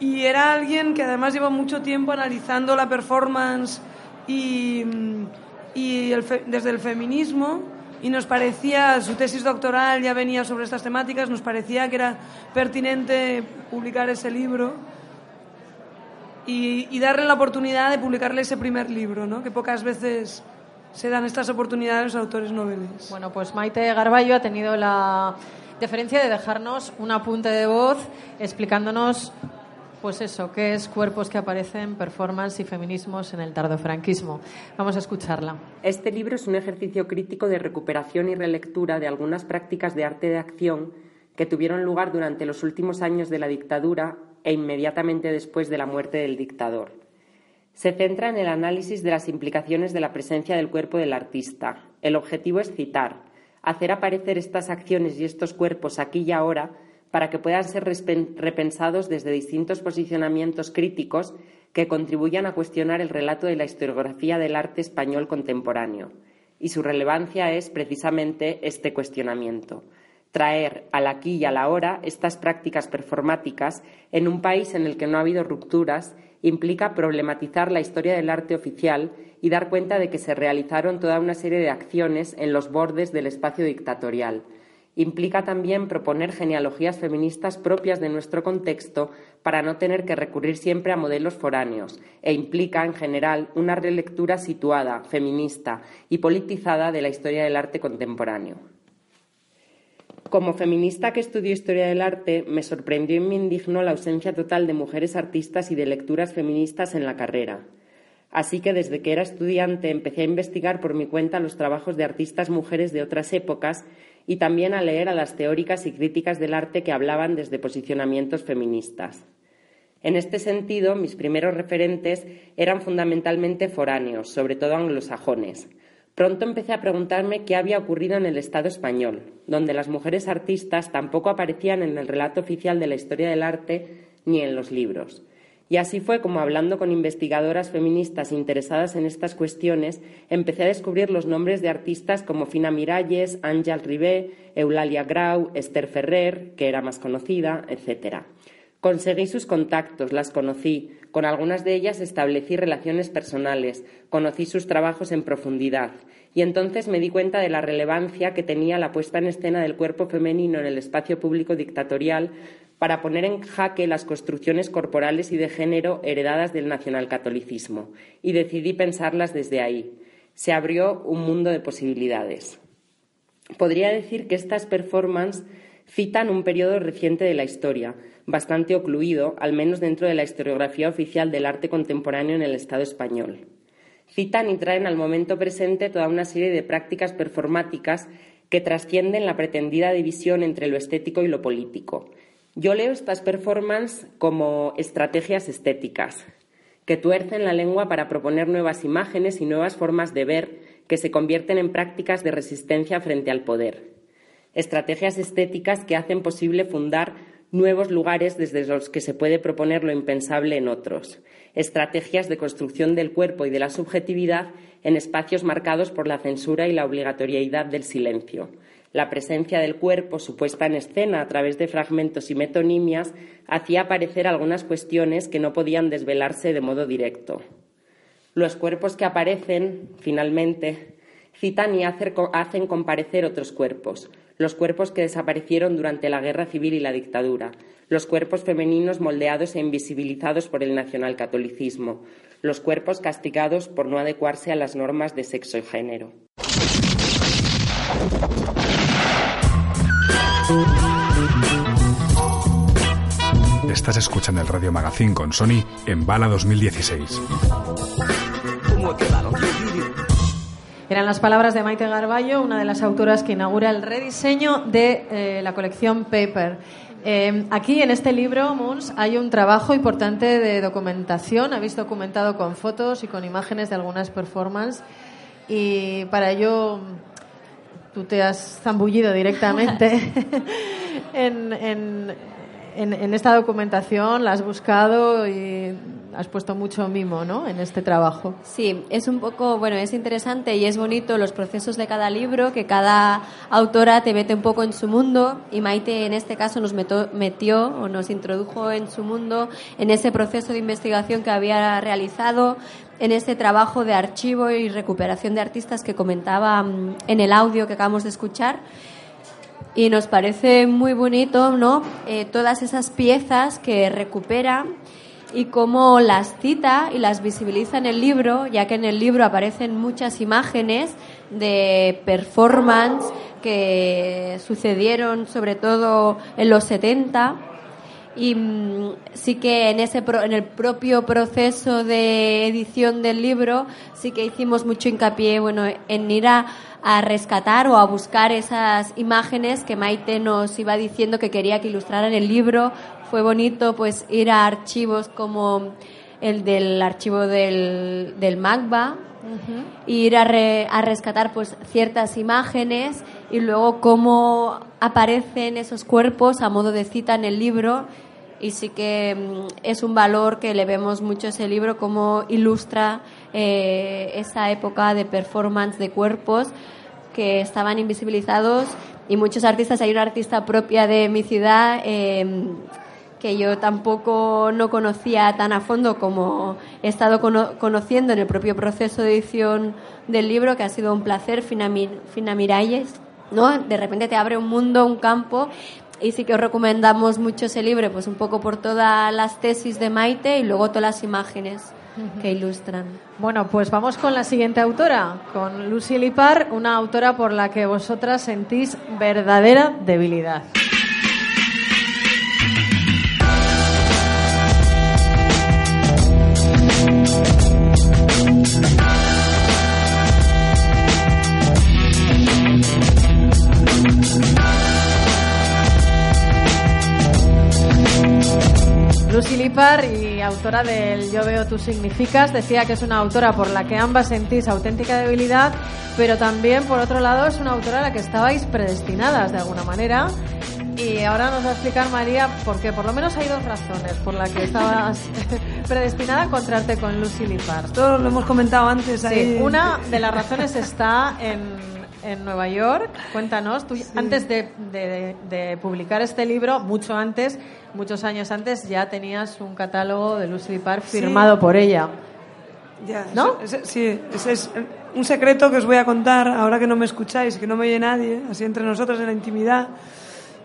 y era alguien que además lleva mucho tiempo analizando la performance y, y el desde el feminismo y nos parecía, su tesis doctoral ya venía sobre estas temáticas, nos parecía que era pertinente publicar ese libro y, darle la oportunidad de publicarle ese primer libro, ¿no? que pocas veces se dan estas oportunidades a los autores noveles.
Bueno, pues Maite Garballo ha tenido la deferencia de dejarnos un apunte de voz explicándonos pues eso, ¿qué es Cuerpos que aparecen, performance y feminismos en el tardofranquismo? Vamos a escucharla.
Este libro es un ejercicio crítico de recuperación y relectura de algunas prácticas de arte de acción que tuvieron lugar durante los últimos años de la dictadura e inmediatamente después de la muerte del dictador. Se centra en el análisis de las implicaciones de la presencia del cuerpo del artista. El objetivo es citar, hacer aparecer estas acciones y estos cuerpos aquí y ahora para que puedan ser repensados desde distintos posicionamientos críticos que contribuyan a cuestionar el relato de la historiografía del arte español contemporáneo. Y su relevancia es precisamente este cuestionamiento traer al aquí y a la hora estas prácticas performáticas en un país en el que no ha habido rupturas implica problematizar la historia del arte oficial y dar cuenta de que se realizaron toda una serie de acciones en los bordes del espacio dictatorial, Implica también proponer genealogías feministas propias de nuestro contexto para no tener que recurrir siempre a modelos foráneos e implica, en general, una relectura situada, feminista y politizada de la historia del arte contemporáneo. Como feminista que estudió historia del arte, me sorprendió y me indignó la ausencia total de mujeres artistas y de lecturas feministas en la carrera. Así que desde que era estudiante empecé a investigar por mi cuenta los trabajos de artistas mujeres de otras épocas y también a leer a las teóricas y críticas del arte que hablaban desde posicionamientos feministas. En este sentido, mis primeros referentes eran fundamentalmente foráneos, sobre todo anglosajones. Pronto empecé a preguntarme qué había ocurrido en el Estado español, donde las mujeres artistas tampoco aparecían en el relato oficial de la historia del arte ni en los libros. Y así fue como, hablando con investigadoras feministas interesadas en estas cuestiones, empecé a descubrir los nombres de artistas como Fina Miralles, Ángel Ribé, Eulalia Grau, Esther Ferrer, que era más conocida, etc. Conseguí sus contactos, las conocí, con algunas de ellas establecí relaciones personales, conocí sus trabajos en profundidad, y entonces me di cuenta de la relevancia que tenía la puesta en escena del cuerpo femenino en el espacio público dictatorial para poner en jaque las construcciones corporales y de género heredadas del nacionalcatolicismo, y decidí pensarlas desde ahí. Se abrió un mundo de posibilidades. Podría decir que estas performances citan un periodo reciente de la historia, bastante ocluido, al menos dentro de la historiografía oficial del arte contemporáneo en el Estado español. Citan y traen al momento presente toda una serie de prácticas performáticas que trascienden la pretendida división entre lo estético y lo político, yo leo estas performances como estrategias estéticas, que tuercen la lengua para proponer nuevas imágenes y nuevas formas de ver que se convierten en prácticas de resistencia frente al poder. Estrategias estéticas que hacen posible fundar nuevos lugares desde los que se puede proponer lo impensable en otros, estrategias de construcción del cuerpo y de la subjetividad en espacios marcados por la censura y la obligatoriedad del silencio. La presencia del cuerpo, su puesta en escena a través de fragmentos y metonimias, hacía aparecer algunas cuestiones que no podían desvelarse de modo directo. Los cuerpos que aparecen, finalmente, citan y hacen comparecer otros cuerpos, los cuerpos que desaparecieron durante la guerra civil y la dictadura, los cuerpos femeninos moldeados e invisibilizados por el nacionalcatolicismo, los cuerpos castigados por no adecuarse a las normas de sexo y género.
Estás escuchando el Radio Magazine con Sony en Bala 2016.
Eran las palabras de Maite Garballo, una de las autoras que inaugura el rediseño de eh, la colección Paper. Eh, aquí en este libro, Mons, hay un trabajo importante de documentación. Habéis documentado con fotos y con imágenes de algunas performances. Y para ello, tú te has zambullido directamente (laughs) (laughs) en, en, esta documentación, la has buscado y has puesto mucho mimo ¿no? en este trabajo.
Sí, es un poco, bueno, es interesante y es bonito los procesos de cada libro, que cada autora te mete un poco en su mundo y Maite en este caso nos metió o nos introdujo en su mundo, en ese proceso de investigación que había realizado, en ese trabajo de archivo y recuperación de artistas que comentaba mm, en el audio que acabamos de escuchar y nos parece muy bonito, ¿no? Eh, todas esas piezas que recupera y cómo las cita y las visibiliza en el libro, ya que en el libro aparecen muchas imágenes de performance que sucedieron sobre todo en los 70 y mm, sí que en ese en el propio proceso de edición del libro sí que hicimos mucho hincapié bueno en ir a a rescatar o a buscar esas imágenes que Maite nos iba diciendo que quería que ilustraran el libro. Fue bonito pues ir a archivos como el del archivo del, del MACBA, ir a, a, rescatar pues ciertas imágenes y luego cómo aparecen esos cuerpos a modo de cita en el libro. Y sí que mm, es un valor que le vemos mucho a ese libro, cómo ilustra eh, esa época de performance de cuerpos que estaban invisibilizados. Y muchos artistas, hay una artista propia de mi ciudad em, que yo tampoco no conocía tan a fondo como he estado conociendo en el propio proceso de edición del libro, que ha sido un placer, Fina, Fina Miralles, ¿no? De repente te abre un mundo, un campo y sí que os recomendamos mucho ese libro, pues un poco por todas las tesis de Maite y luego todas las imágenes que ilustran.
Bueno, pues vamos con la siguiente autora, con Lucy Lipar, una autora por la que vosotras sentís verdadera debilidad. Lucy Lipar y autora del Yo veo tú significas decía que es una autora por la que ambas sentís auténtica debilidad, pero también por otro lado es una autora a la que estabais predestinadas de alguna manera. Y ahora nos va a explicar María por qué. Por lo menos hay dos razones por las que estabas (laughs) predestinada a encontrarte con Lucy Lipar.
Todo lo hemos comentado antes.
Ahí. Sí, una de las razones está en en Nueva York. Cuéntanos, tú antes de, publicar este libro, mucho antes, muchos años antes, ya tenías un catálogo de Lucy Park firmado por ella.
Ya, ¿No? sí, ese es un secreto que os voy a contar ahora que no me escucháis, que no me oye nadie, así entre nosotros en la intimidad.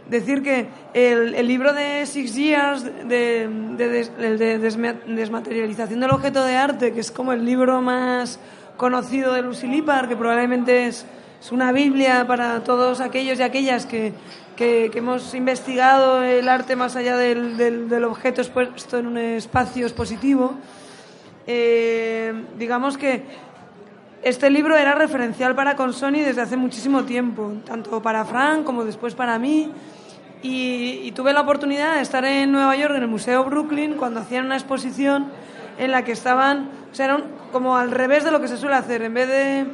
Decir que el, el libro de Six Years, de, de, desmaterialización del objeto de arte, que es como el libro más conocido de Lucy Lippard, que probablemente es es una Biblia para todos aquellos y aquellas que, que, hemos investigado el arte más allá del, del, objeto expuesto en un espacio expositivo. Eh, digamos que este libro era referencial para Consoni desde hace muchísimo tiempo, tanto para Frank como después para mí. Y, tuve la oportunidad de estar en Nueva York, en el Museo Brooklyn, cuando hacían una exposición en la que estaban, o sea, eran como al revés de lo que se suele hacer. En vez de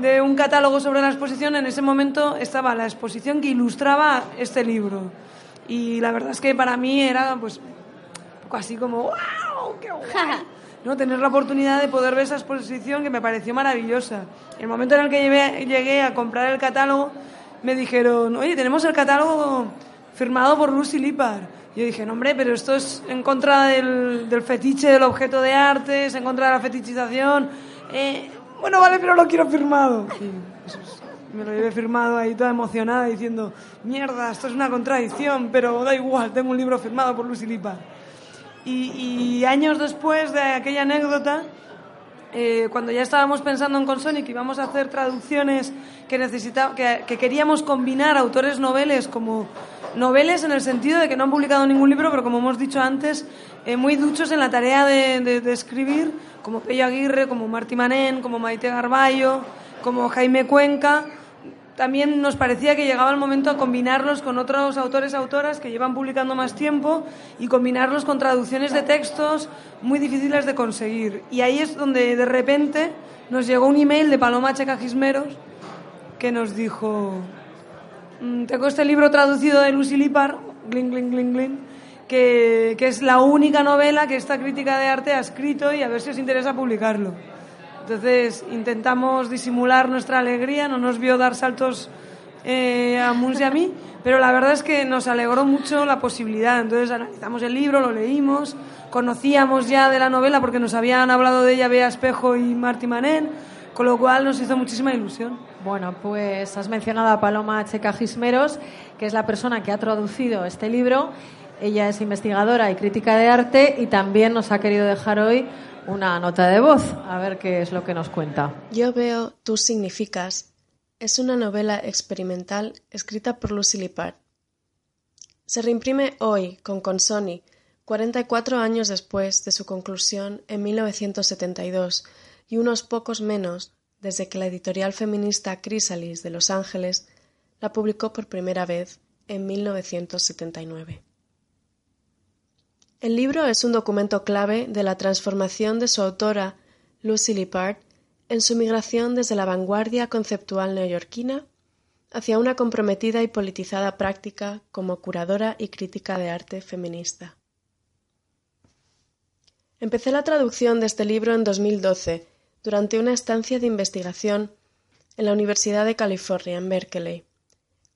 de un catálogo sobre la exposición, en ese momento estaba la exposición que ilustraba este libro. Y la verdad es que para mí era pues un poco así como ¡wow! ¡Qué guay! (laughs) ¿no? Tener la oportunidad de poder ver esa exposición que me pareció maravillosa. El momento en el que llegué, llegué a comprar el catálogo, me dijeron, oye, tenemos el catálogo firmado por Lucy Lippard. Yo dije, no, hombre, pero esto es en contra del, del fetiche del objeto de arte, es en contra de la fetichización. Eh, bueno, vale, pero lo quiero firmado. Me lo llevé firmado ahí toda emocionada diciendo, mierda, esto es una contradicción, pero da igual, tengo un libro firmado por Lucy Lippard. Y, años después de aquella anécdota, eh, cuando ya estábamos pensando en Consonic íbamos a hacer traducciones que, que, que queríamos combinar autores noveles como noveles en el sentido de que no han publicado ningún libro, pero como hemos dicho antes, eh, muy duchos en la tarea de, de- escribir, como Pello Aguirre, como Martí Manén, como Maite Garballo, como Jaime Cuenca. También nos parecía que llegaba el momento a combinarlos con otros autores autoras que llevan publicando más tiempo y combinarlos con traducciones de textos muy difíciles de conseguir. Y ahí es donde de repente nos llegó un email de Paloma Checa Gismeros que nos dijo, "Mm, tengo este libro traducido de Lucy Lippard, glin, glin, glin, glin, que, es la única novela que esta crítica de arte ha escrito y a ver si os interesa publicarlo. Entonces intentamos disimular nuestra alegría, no nos vio dar saltos eh, a Muns y a mí, (laughs) pero la verdad es que nos alegró mucho la posibilidad. Entonces analizamos el libro, lo leímos, conocíamos ya de la novela porque nos habían hablado de ella Bea Espejo y Martí Manén, con lo cual nos hizo muchísima ilusión.
Bueno, pues has mencionado a Paloma Checa Gismeros, que es la persona que ha traducido este libro. Ella es investigadora y crítica de arte y también nos ha querido dejar hoy una nota de voz. A ver qué es lo que nos cuenta.
Yo veo, tú significas. Es una novela experimental escrita por Lucy Lippard. Se reimprime hoy con Consoni, 44 años después de su conclusión en 1972 y unos pocos menos desde que la editorial feminista Chrysalis de Los Ángeles la publicó por primera vez en 1979. El libro es un documento clave de la transformación de su autora, Lucy Lippard, en su migración desde la vanguardia conceptual neoyorquina hacia una comprometida y politizada práctica como curadora y crítica de arte feminista. Empecé la traducción de este libro en 2012, durante una estancia de investigación en la Universidad de California, en Berkeley,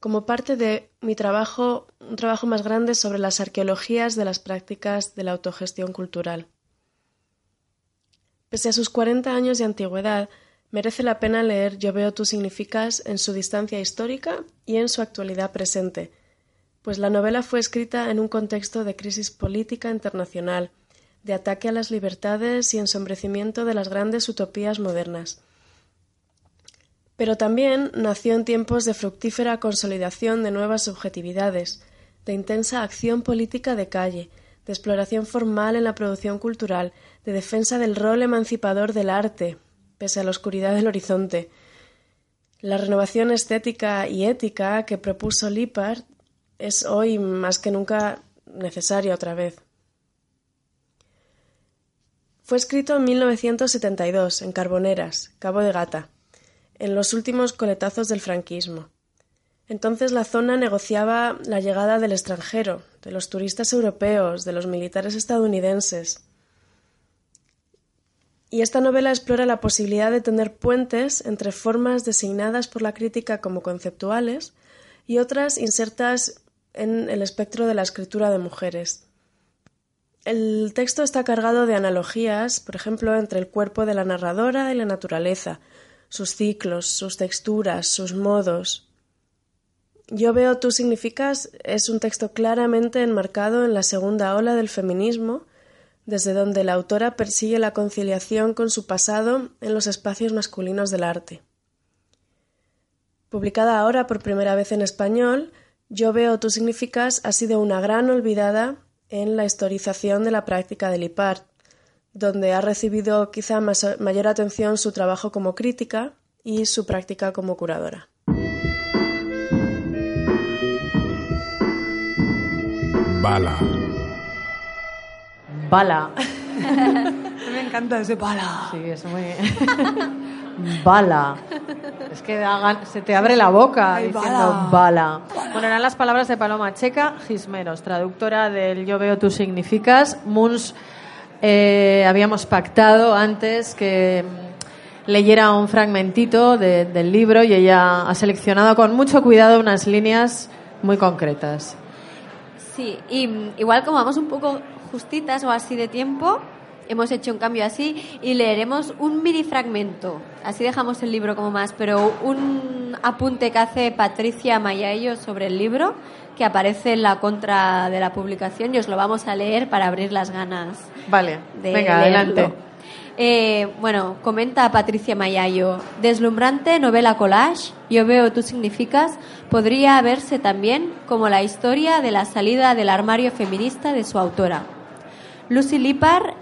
como parte de mi trabajo, un trabajo más grande sobre las arqueologías de las prácticas de la autogestión cultural. Pese a sus 40 años de antigüedad, merece la pena leer Yo veo tú significas en su distancia histórica y en su actualidad presente, pues la novela fue escrita en un contexto de crisis política internacional, de ataque a las libertades y ensombrecimiento de las grandes utopías modernas. Pero también nació en tiempos de fructífera consolidación de nuevas subjetividades, de intensa acción política de calle, de exploración formal en la producción cultural, de defensa del rol emancipador del arte, pese a la oscuridad del horizonte. La renovación estética y ética que propuso Lippard es hoy más que nunca necesaria otra vez. Fue escrito en 1972 en Carboneras, Cabo de Gata, en los últimos coletazos del franquismo. Entonces la zona negociaba la llegada del extranjero, de los turistas europeos, de los militares estadounidenses. Y esta novela explora la posibilidad de tener puentes entre formas designadas por la crítica como conceptuales y otras insertas en el espectro de la escritura de mujeres. El texto está cargado de analogías, por ejemplo, entre el cuerpo de la narradora y la naturaleza, sus ciclos, sus texturas, sus modos. Yo veo tú significas es un texto claramente enmarcado en la segunda ola del feminismo, desde donde la autora persigue la conciliación con su pasado en los espacios masculinos del arte. Publicada ahora por primera vez en español, Yo veo tú significas ha sido una gran olvidada en la historización de la práctica de Lippard, donde ha recibido quizá más, mayor atención su trabajo como crítica y su práctica como curadora.
Bala.
Bala. (laughs)
Me encanta ese bala.
Sí, es muy. (laughs) Bala. Es que se te abre la boca diciendo bala.
bala.
Bueno, eran las palabras de Paloma Checa Gismeros, traductora del Yo veo tú significas. Muns eh, habíamos pactado antes que leyera un fragmentito del libro y ella ha seleccionado con mucho cuidado unas líneas muy concretas.
Sí, y mm, igual como vamos un poco justitas o así de tiempo, hemos hecho un cambio así y leeremos un mini fragmento. Así dejamos el libro como más, pero un apunte que hace Patricia Mayayo sobre el libro que aparece en la contra de la publicación y os lo vamos a leer para abrir las ganas.
Vale, venga, adelante.
Eh, bueno, comenta Patricia Mayayo, deslumbrante novela collage, yo veo tú significas, podría verse también como la historia de la salida del armario feminista de su autora. Lucy Lippard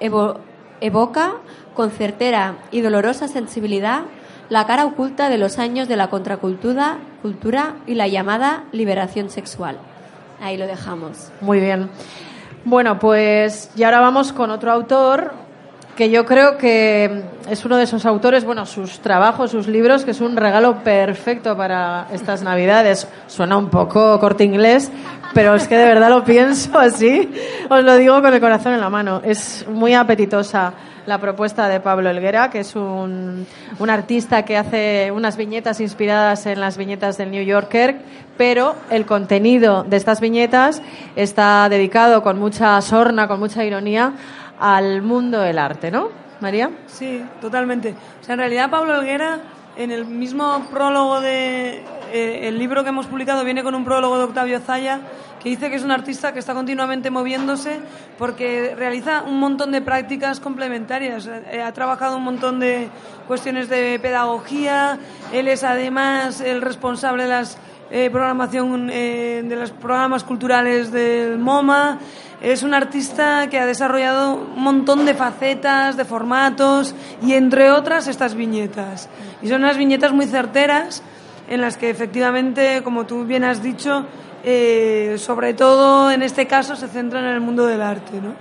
evoca con certera y dolorosa sensibilidad la cara oculta de los años de la contracultura cultura y la llamada liberación sexual. Ahí lo dejamos.
Muy bien. Bueno, pues y ahora vamos con otro autor que yo creo que es uno de esos autores, bueno, sus trabajos, sus libros, que es un regalo perfecto para estas Navidades. Suena un poco corte inglés, pero es que de verdad lo pienso así, os lo digo con el corazón en la mano. Es muy apetitosa la propuesta de Pablo Elguera, que es un, un, artista que hace unas viñetas inspiradas en las viñetas del New Yorker, pero el contenido de estas viñetas está dedicado con mucha sorna, con mucha ironía, al mundo del arte, ¿no? María.
Sí, totalmente. O sea, en realidad Pablo Elguera, en el mismo prólogo de eh, el libro que hemos publicado viene con un prólogo de Octavio Zaya que dice que es un artista que está continuamente moviéndose porque realiza un montón de prácticas complementarias. Eh, ha trabajado un montón de cuestiones de pedagogía. Él es además el responsable de las eh, programación eh, de los programas culturales del MoMA. Es un artista que ha desarrollado un montón de facetas, de formatos y entre otras estas viñetas. Y son unas viñetas muy certeras en las que efectivamente, como tú bien has dicho, eh, sobre todo en este caso se centra en el mundo del arte, ¿no?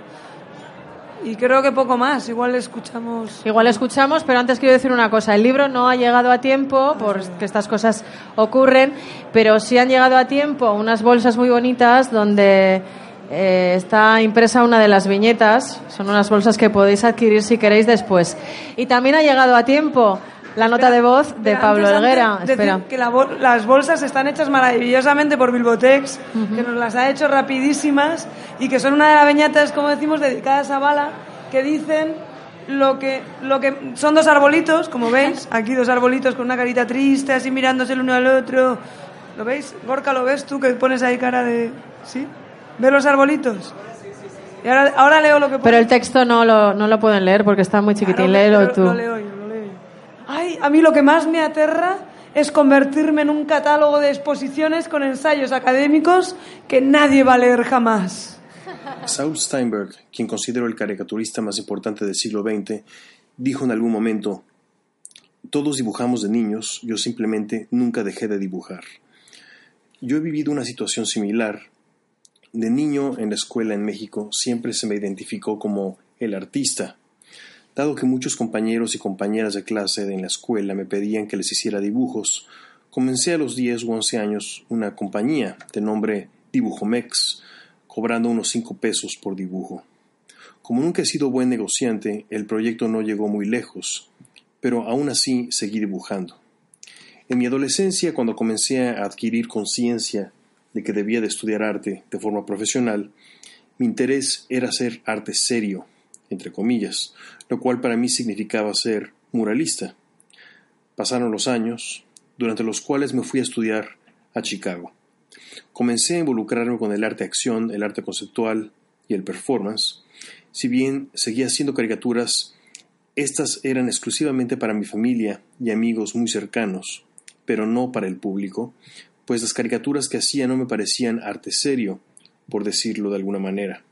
Y creo que poco más, igual escuchamos.
Igual escuchamos, pero antes quiero decir una cosa. El libro no ha llegado a tiempo, porque estas cosas ocurren, pero sí han llegado a tiempo unas bolsas muy bonitas donde eh, está impresa una de las viñetas. Son unas bolsas que podéis adquirir si queréis después. Y también ha llegado a tiempo la nota de voz de Pablo Helguera.
Espera. que las bolsas están hechas maravillosamente por Bilbotex, que nos las ha hecho rapidísimas y que son una de las viñetas, como decimos, dedicadas a Bala, que dicen lo que, lo que son dos arbolitos, como (laughs) veis, aquí dos arbolitos con una carita triste, así mirándose el uno al otro. ¿Lo veis? Gorka, ¿lo ves tú que pones ahí cara de... ¿Sí? ¿Ves los arbolitos? Y ahora, ahora leo lo que
Pero el texto no lo, no lo pueden leer porque está muy chiquitín. Léelo tú.
Lo leo yo. Ay, a mí lo que más me aterra es convertirme en un catálogo de exposiciones con ensayos académicos que nadie va a leer jamás.
Saul Steinberg, quien considero el caricaturista más importante del siglo XX, dijo en algún momento, todos dibujamos de niños, yo simplemente nunca dejé de dibujar. Yo he vivido una situación similar. De niño en la escuela en México siempre se me identificó como el artista, Dado que muchos compañeros y compañeras de clase en la escuela me pedían que les hiciera dibujos, comencé a los 10 u 11 años una compañía de nombre Dibujomex, cobrando unos 5 pesos por dibujo. Como nunca he sido buen negociante, el proyecto no llegó muy lejos, pero aún así seguí dibujando. En mi adolescencia, cuando comencé a adquirir conciencia de que debía de estudiar arte de forma profesional, mi interés era hacer arte serio, entre comillas, lo cual para mí significaba ser muralista. Pasaron los años, durante los cuales me fui a estudiar a Chicago. Comencé a involucrarme con el arte acción, el arte conceptual y el performance. Si bien seguía haciendo caricaturas, estas eran exclusivamente para mi familia y amigos muy cercanos, pero no para el público, pues las caricaturas que hacía no me parecían arte serio, por decirlo de alguna manera.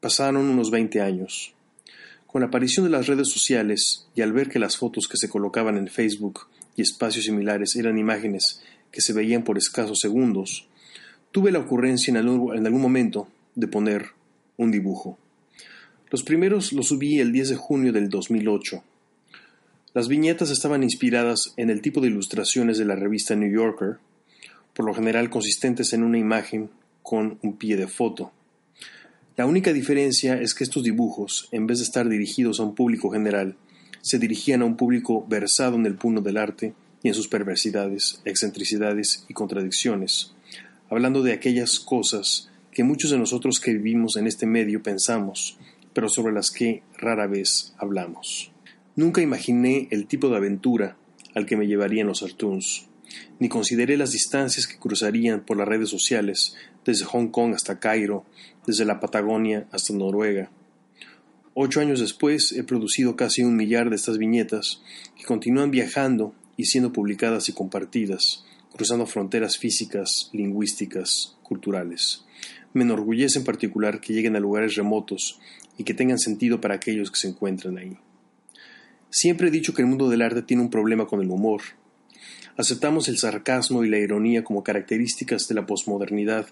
Pasaron unos 20 años. Con la aparición de las redes sociales y al ver que las fotos que se colocaban en Facebook y espacios similares eran imágenes que se veían por escasos segundos, tuve la ocurrencia en algún, momento de poner un dibujo. Los primeros los subí el 10 de junio del 2008. Las viñetas estaban inspiradas en el tipo de ilustraciones de la revista New Yorker, por lo general consistentes en una imagen con un pie de foto. La única diferencia es que estos dibujos, en vez de estar dirigidos a un público general, se dirigían a un público versado en el puno del arte y en sus perversidades, excentricidades y contradicciones, hablando de aquellas cosas que muchos de nosotros que vivimos en este medio pensamos, pero sobre las que rara vez hablamos. Nunca imaginé el tipo de aventura al que me llevarían los Artuns, ni consideré las distancias que cruzarían por las redes sociales, desde Hong Kong hasta Cairo, desde la Patagonia hasta Noruega. Ocho años después he producido casi un millar de estas viñetas que continúan viajando y siendo publicadas y compartidas, cruzando fronteras físicas, lingüísticas, culturales. Me enorgullece en particular que lleguen a lugares remotos y que tengan sentido para aquellos que se encuentran ahí. Siempre he dicho que el mundo del arte tiene un problema con el humor. Aceptamos el sarcasmo y la ironía como características de la posmodernidad,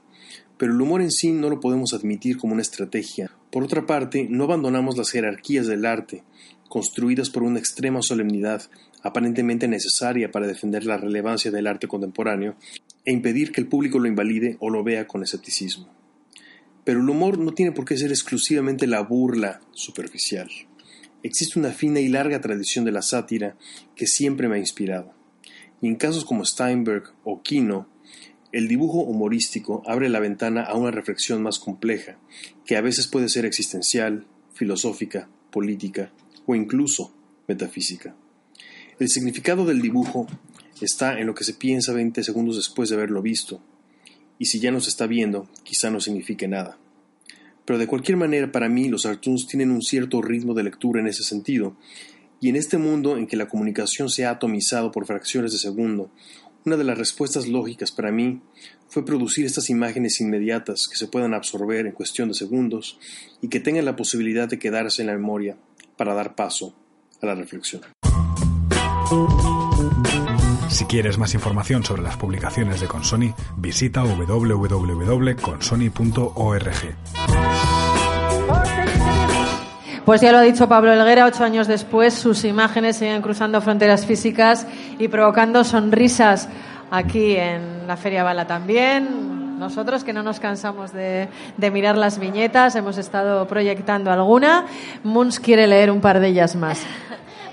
pero el humor en sí no lo podemos admitir como una estrategia. Por otra parte, no abandonamos las jerarquías del arte, construidas por una extrema solemnidad aparentemente necesaria para defender la relevancia del arte contemporáneo e impedir que el público lo invalide o lo vea con escepticismo. Pero el humor no tiene por qué ser exclusivamente la burla superficial. Existe una fina y larga tradición de la sátira que siempre me ha inspirado. Y en casos como Steinberg o Kino, el dibujo humorístico abre la ventana a una reflexión más compleja, que a veces puede ser existencial, filosófica, política o incluso metafísica. El significado del dibujo está en lo que se piensa 20 segundos después de haberlo visto, y si ya no se está viendo, quizá no signifique nada. Pero de cualquier manera, para mí, los cartoons tienen un cierto ritmo de lectura en ese sentido, y en este mundo en que la comunicación se ha atomizado por fracciones de segundo, una de las respuestas lógicas para mí fue producir estas imágenes inmediatas que se puedan absorber en cuestión de segundos y que tengan la posibilidad de quedarse en la memoria para dar paso a la reflexión.
Si quieres más información sobre las publicaciones de Consoni, visita www.consoni.org.
Pues ya lo ha dicho Pablo Elguera, ocho años después sus imágenes siguen cruzando fronteras físicas y provocando sonrisas aquí en la Feria Bala también. Nosotros que no nos cansamos de, mirar las viñetas, hemos estado proyectando alguna. Muns quiere leer un par de ellas más.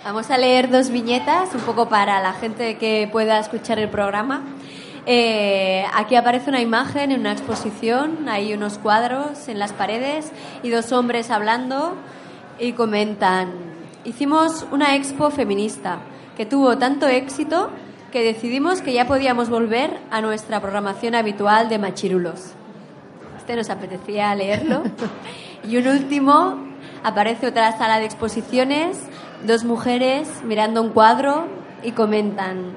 Vamos a leer dos viñetas, un poco para la gente que pueda escuchar el programa. Eh, aquí aparece una imagen en una exposición, hay unos cuadros en las paredes y dos hombres hablando y comentan, hicimos una expo feminista que tuvo tanto éxito que decidimos que ya podíamos volver a nuestra programación habitual de machirulos. Este nos apetecía leerlo. (laughs) Y un último, aparece otra sala de exposiciones, dos mujeres mirando un cuadro y comentan,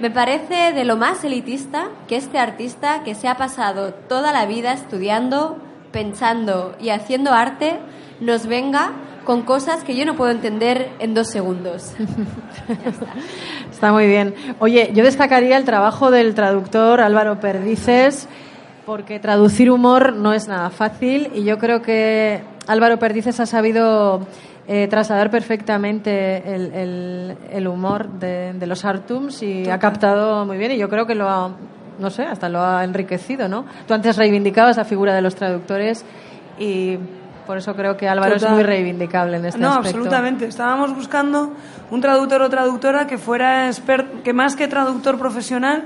me parece de lo más elitista que este artista que se ha pasado toda la vida estudiando, pensando y haciendo arte nos venga con cosas que yo no puedo entender en dos segundos. (laughs)
Está muy bien. Oye, yo destacaría el trabajo del traductor Álvaro Perdices, porque traducir humor no es nada fácil y yo creo que Álvaro Perdices ha sabido eh, trasladar perfectamente el, el, humor de, de, los Artums y ha captado muy bien y yo creo que lo ha, no sé, hasta lo ha enriquecido, ¿no? Tú antes reivindicabas la figura de los traductores y por eso creo que Álvaro es muy reivindicable en este
no,
aspecto.
absolutamente. Estábamos buscando un traductor o traductora que fuera expert, que más que traductor profesional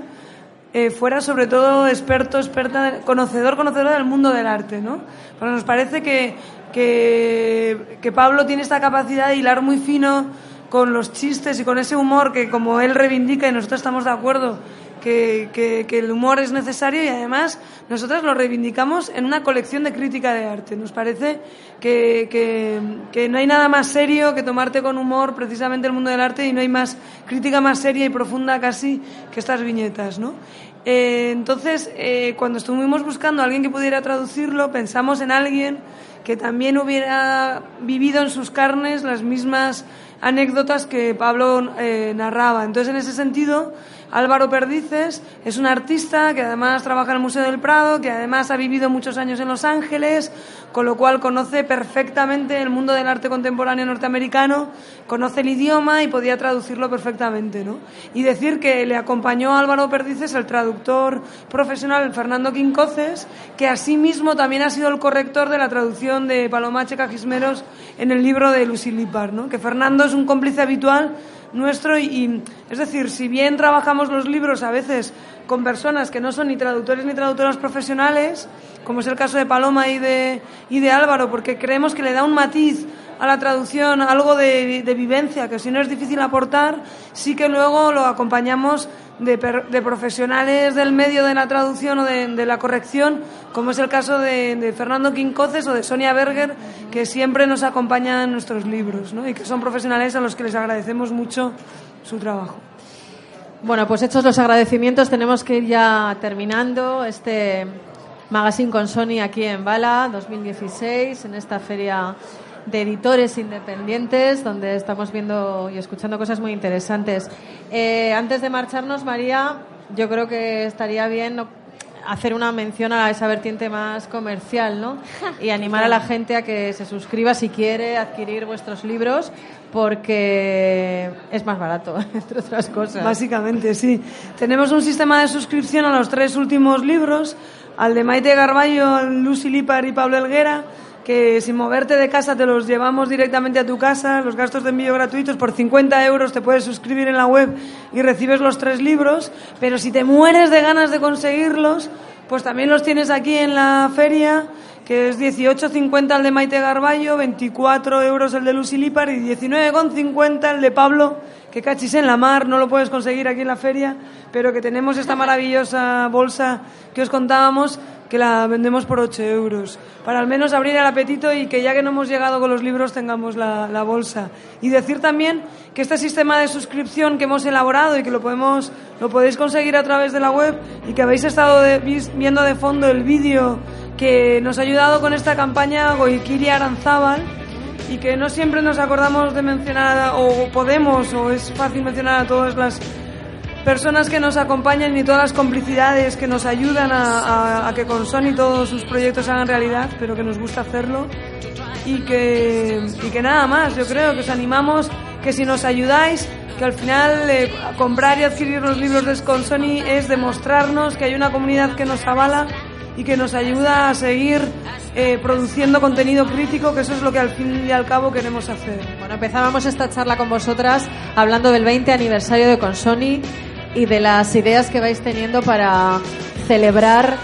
eh, fuera sobre todo experto, experta, conocedor, conocedora del mundo del arte, ¿no? Porque nos parece que, que, que Pablo tiene esta capacidad de hilar muy fino con los chistes y con ese humor que como él reivindica y nosotros estamos de acuerdo que, que, que, el humor es necesario y además nosotros lo reivindicamos en una colección de crítica de arte. Nos parece que, que, no hay nada más serio que tomarte con humor precisamente el mundo del arte y no hay más crítica más seria y profunda casi que estas viñetas, ¿no? Eh, entonces, eh, cuando estuvimos buscando a alguien que pudiera traducirlo, pensamos en alguien que también hubiera vivido en sus carnes las mismas anécdotas que Pablo eh, narraba. Entonces, en ese sentido, Álvaro Perdices es un artista que además trabaja en el Museo del Prado, que además ha vivido muchos años en Los Ángeles, con lo cual conoce perfectamente el mundo del arte contemporáneo norteamericano, conoce el idioma y podía traducirlo perfectamente. ¿no? Y decir que le acompañó a Álvaro Perdices el traductor profesional Fernando Quincoces, que asimismo también ha sido el corrector de la traducción de Palomache Cajismeros en el libro de Lucy Lippard, ¿no? que Fernando es un cómplice habitual nuestro y, es decir, si bien trabajamos los libros a veces con personas que no son ni traductores ni traductoras profesionales, como es el caso de Paloma y de, y de Álvaro, porque creemos que le da un matiz a la traducción, algo de, de vivencia, que si no es difícil aportar, sí que luego lo acompañamos de, de, profesionales del medio de la traducción o de, de la corrección, como es el caso de, Fernando Quincoces o de Sonia Berger, que siempre nos acompañan en nuestros libros ¿no? y que son profesionales a los que les agradecemos mucho su trabajo.
Bueno, pues hechos los agradecimientos, tenemos que ir ya terminando este magazine con Sony aquí en Bala 2016, en esta feria de editores independientes, donde estamos viendo y escuchando cosas muy interesantes. Eh, antes de marcharnos, María, yo creo que estaría bien hacer una mención a esa vertiente más comercial, ¿no? (laughs) Y animar a la gente a que se suscriba si quiere adquirir vuestros libros, porque es más barato, (laughs) entre otras cosas.
Básicamente, sí. Tenemos un sistema de suscripción a los tres últimos libros, al de Maite Garballo, Lucy Lipar y Pablo Elguera que sin moverte de casa te los llevamos directamente a tu casa, los gastos de envío gratuitos, por 50 euros te puedes suscribir en la web y recibes los tres libros, pero si te mueres de ganas de conseguirlos, pues también los tienes aquí en la feria, que es 18,50 el de Maite Garballo, 24 euros el de Lucy Lipar y 19,50 el de Pablo, que cachis en la mar, no lo puedes conseguir aquí en la feria, pero que tenemos esta maravillosa bolsa que os contábamos que la vendemos por 8 euros, para al menos abrir el apetito y que ya que no hemos llegado con los libros tengamos la, la, bolsa. Y decir también que este sistema de suscripción que hemos elaborado y que lo, podemos, lo podéis conseguir a través de la web y que habéis estado de, viendo de fondo el vídeo que nos ha ayudado con esta campaña Goikiri Aranzábal y que no siempre nos acordamos de mencionar o podemos o es fácil mencionar a todas las personas que nos acompañan y todas las complicidades que nos ayudan a, a, que con Sony todos sus proyectos hagan realidad, pero que nos gusta hacerlo. Y que, y que nada más, yo creo que os animamos que si nos ayudáis, que al final eh, comprar y adquirir los libros de Sony es demostrarnos que hay una comunidad que nos avala y que nos ayuda a seguir eh, produciendo contenido crítico, que eso es lo que al fin y al cabo queremos hacer.
Bueno, empezábamos esta charla con vosotras hablando del 20 aniversario de Consoni y de las ideas que vais teniendo para celebrar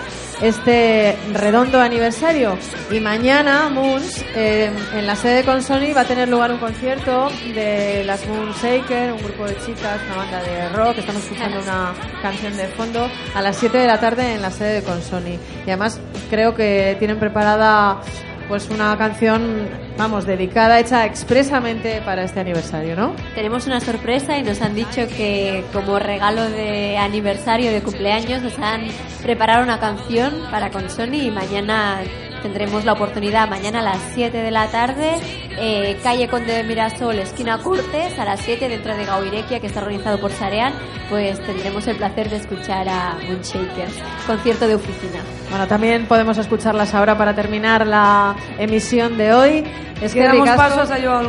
este redondo aniversario. Y mañana, Moons, eh, en la sede de Consoni va a tener lugar un concierto de las Moonshaker, un grupo de chicas, una banda de rock. Estamos escuchando una canción de fondo a las 7 de la tarde en la sede de Consoni. Y además creo que tienen preparada pues una canción, vamos, dedicada, hecha expresamente para este aniversario, ¿no?
Tenemos una sorpresa y nos han dicho que como regalo de aniversario, de cumpleaños, nos han preparado una canción para con Sony y mañana tendremos la oportunidad mañana a las 7 de la tarde, eh, calle Conde de Mirasol, esquina Cortes, a las 7 dentro de Gauirequia, que está organizado por Sarean, pues tendremos el placer de escuchar a Moonshakers, concierto de oficina.
Bueno, también podemos escucharlas ahora para terminar la emisión de hoy.
Es que damos pasos a Yo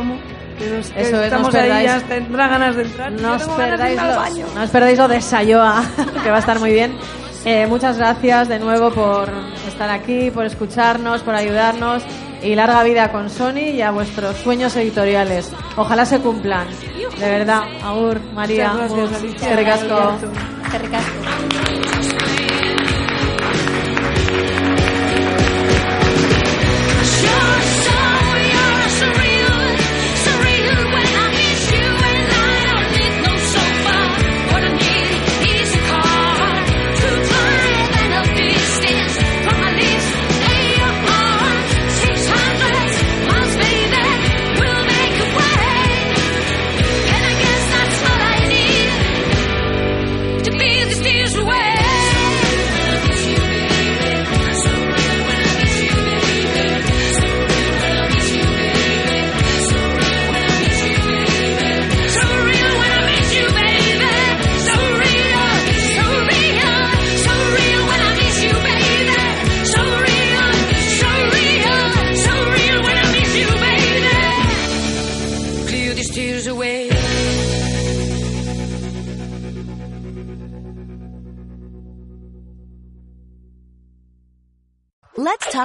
Eso
estamos ahí, ya tendrá ganas de entrar.
No os, perdáis lo, no os perdáis lo de Sayoa, (laughs) que va a estar muy bien. Eh, muchas gracias de nuevo por estar aquí, por escucharnos, por ayudarnos y larga vida con Sony y a vuestros sueños editoriales. Ojalá se cumplan. De verdad, Aur, María, Ricasco.
away.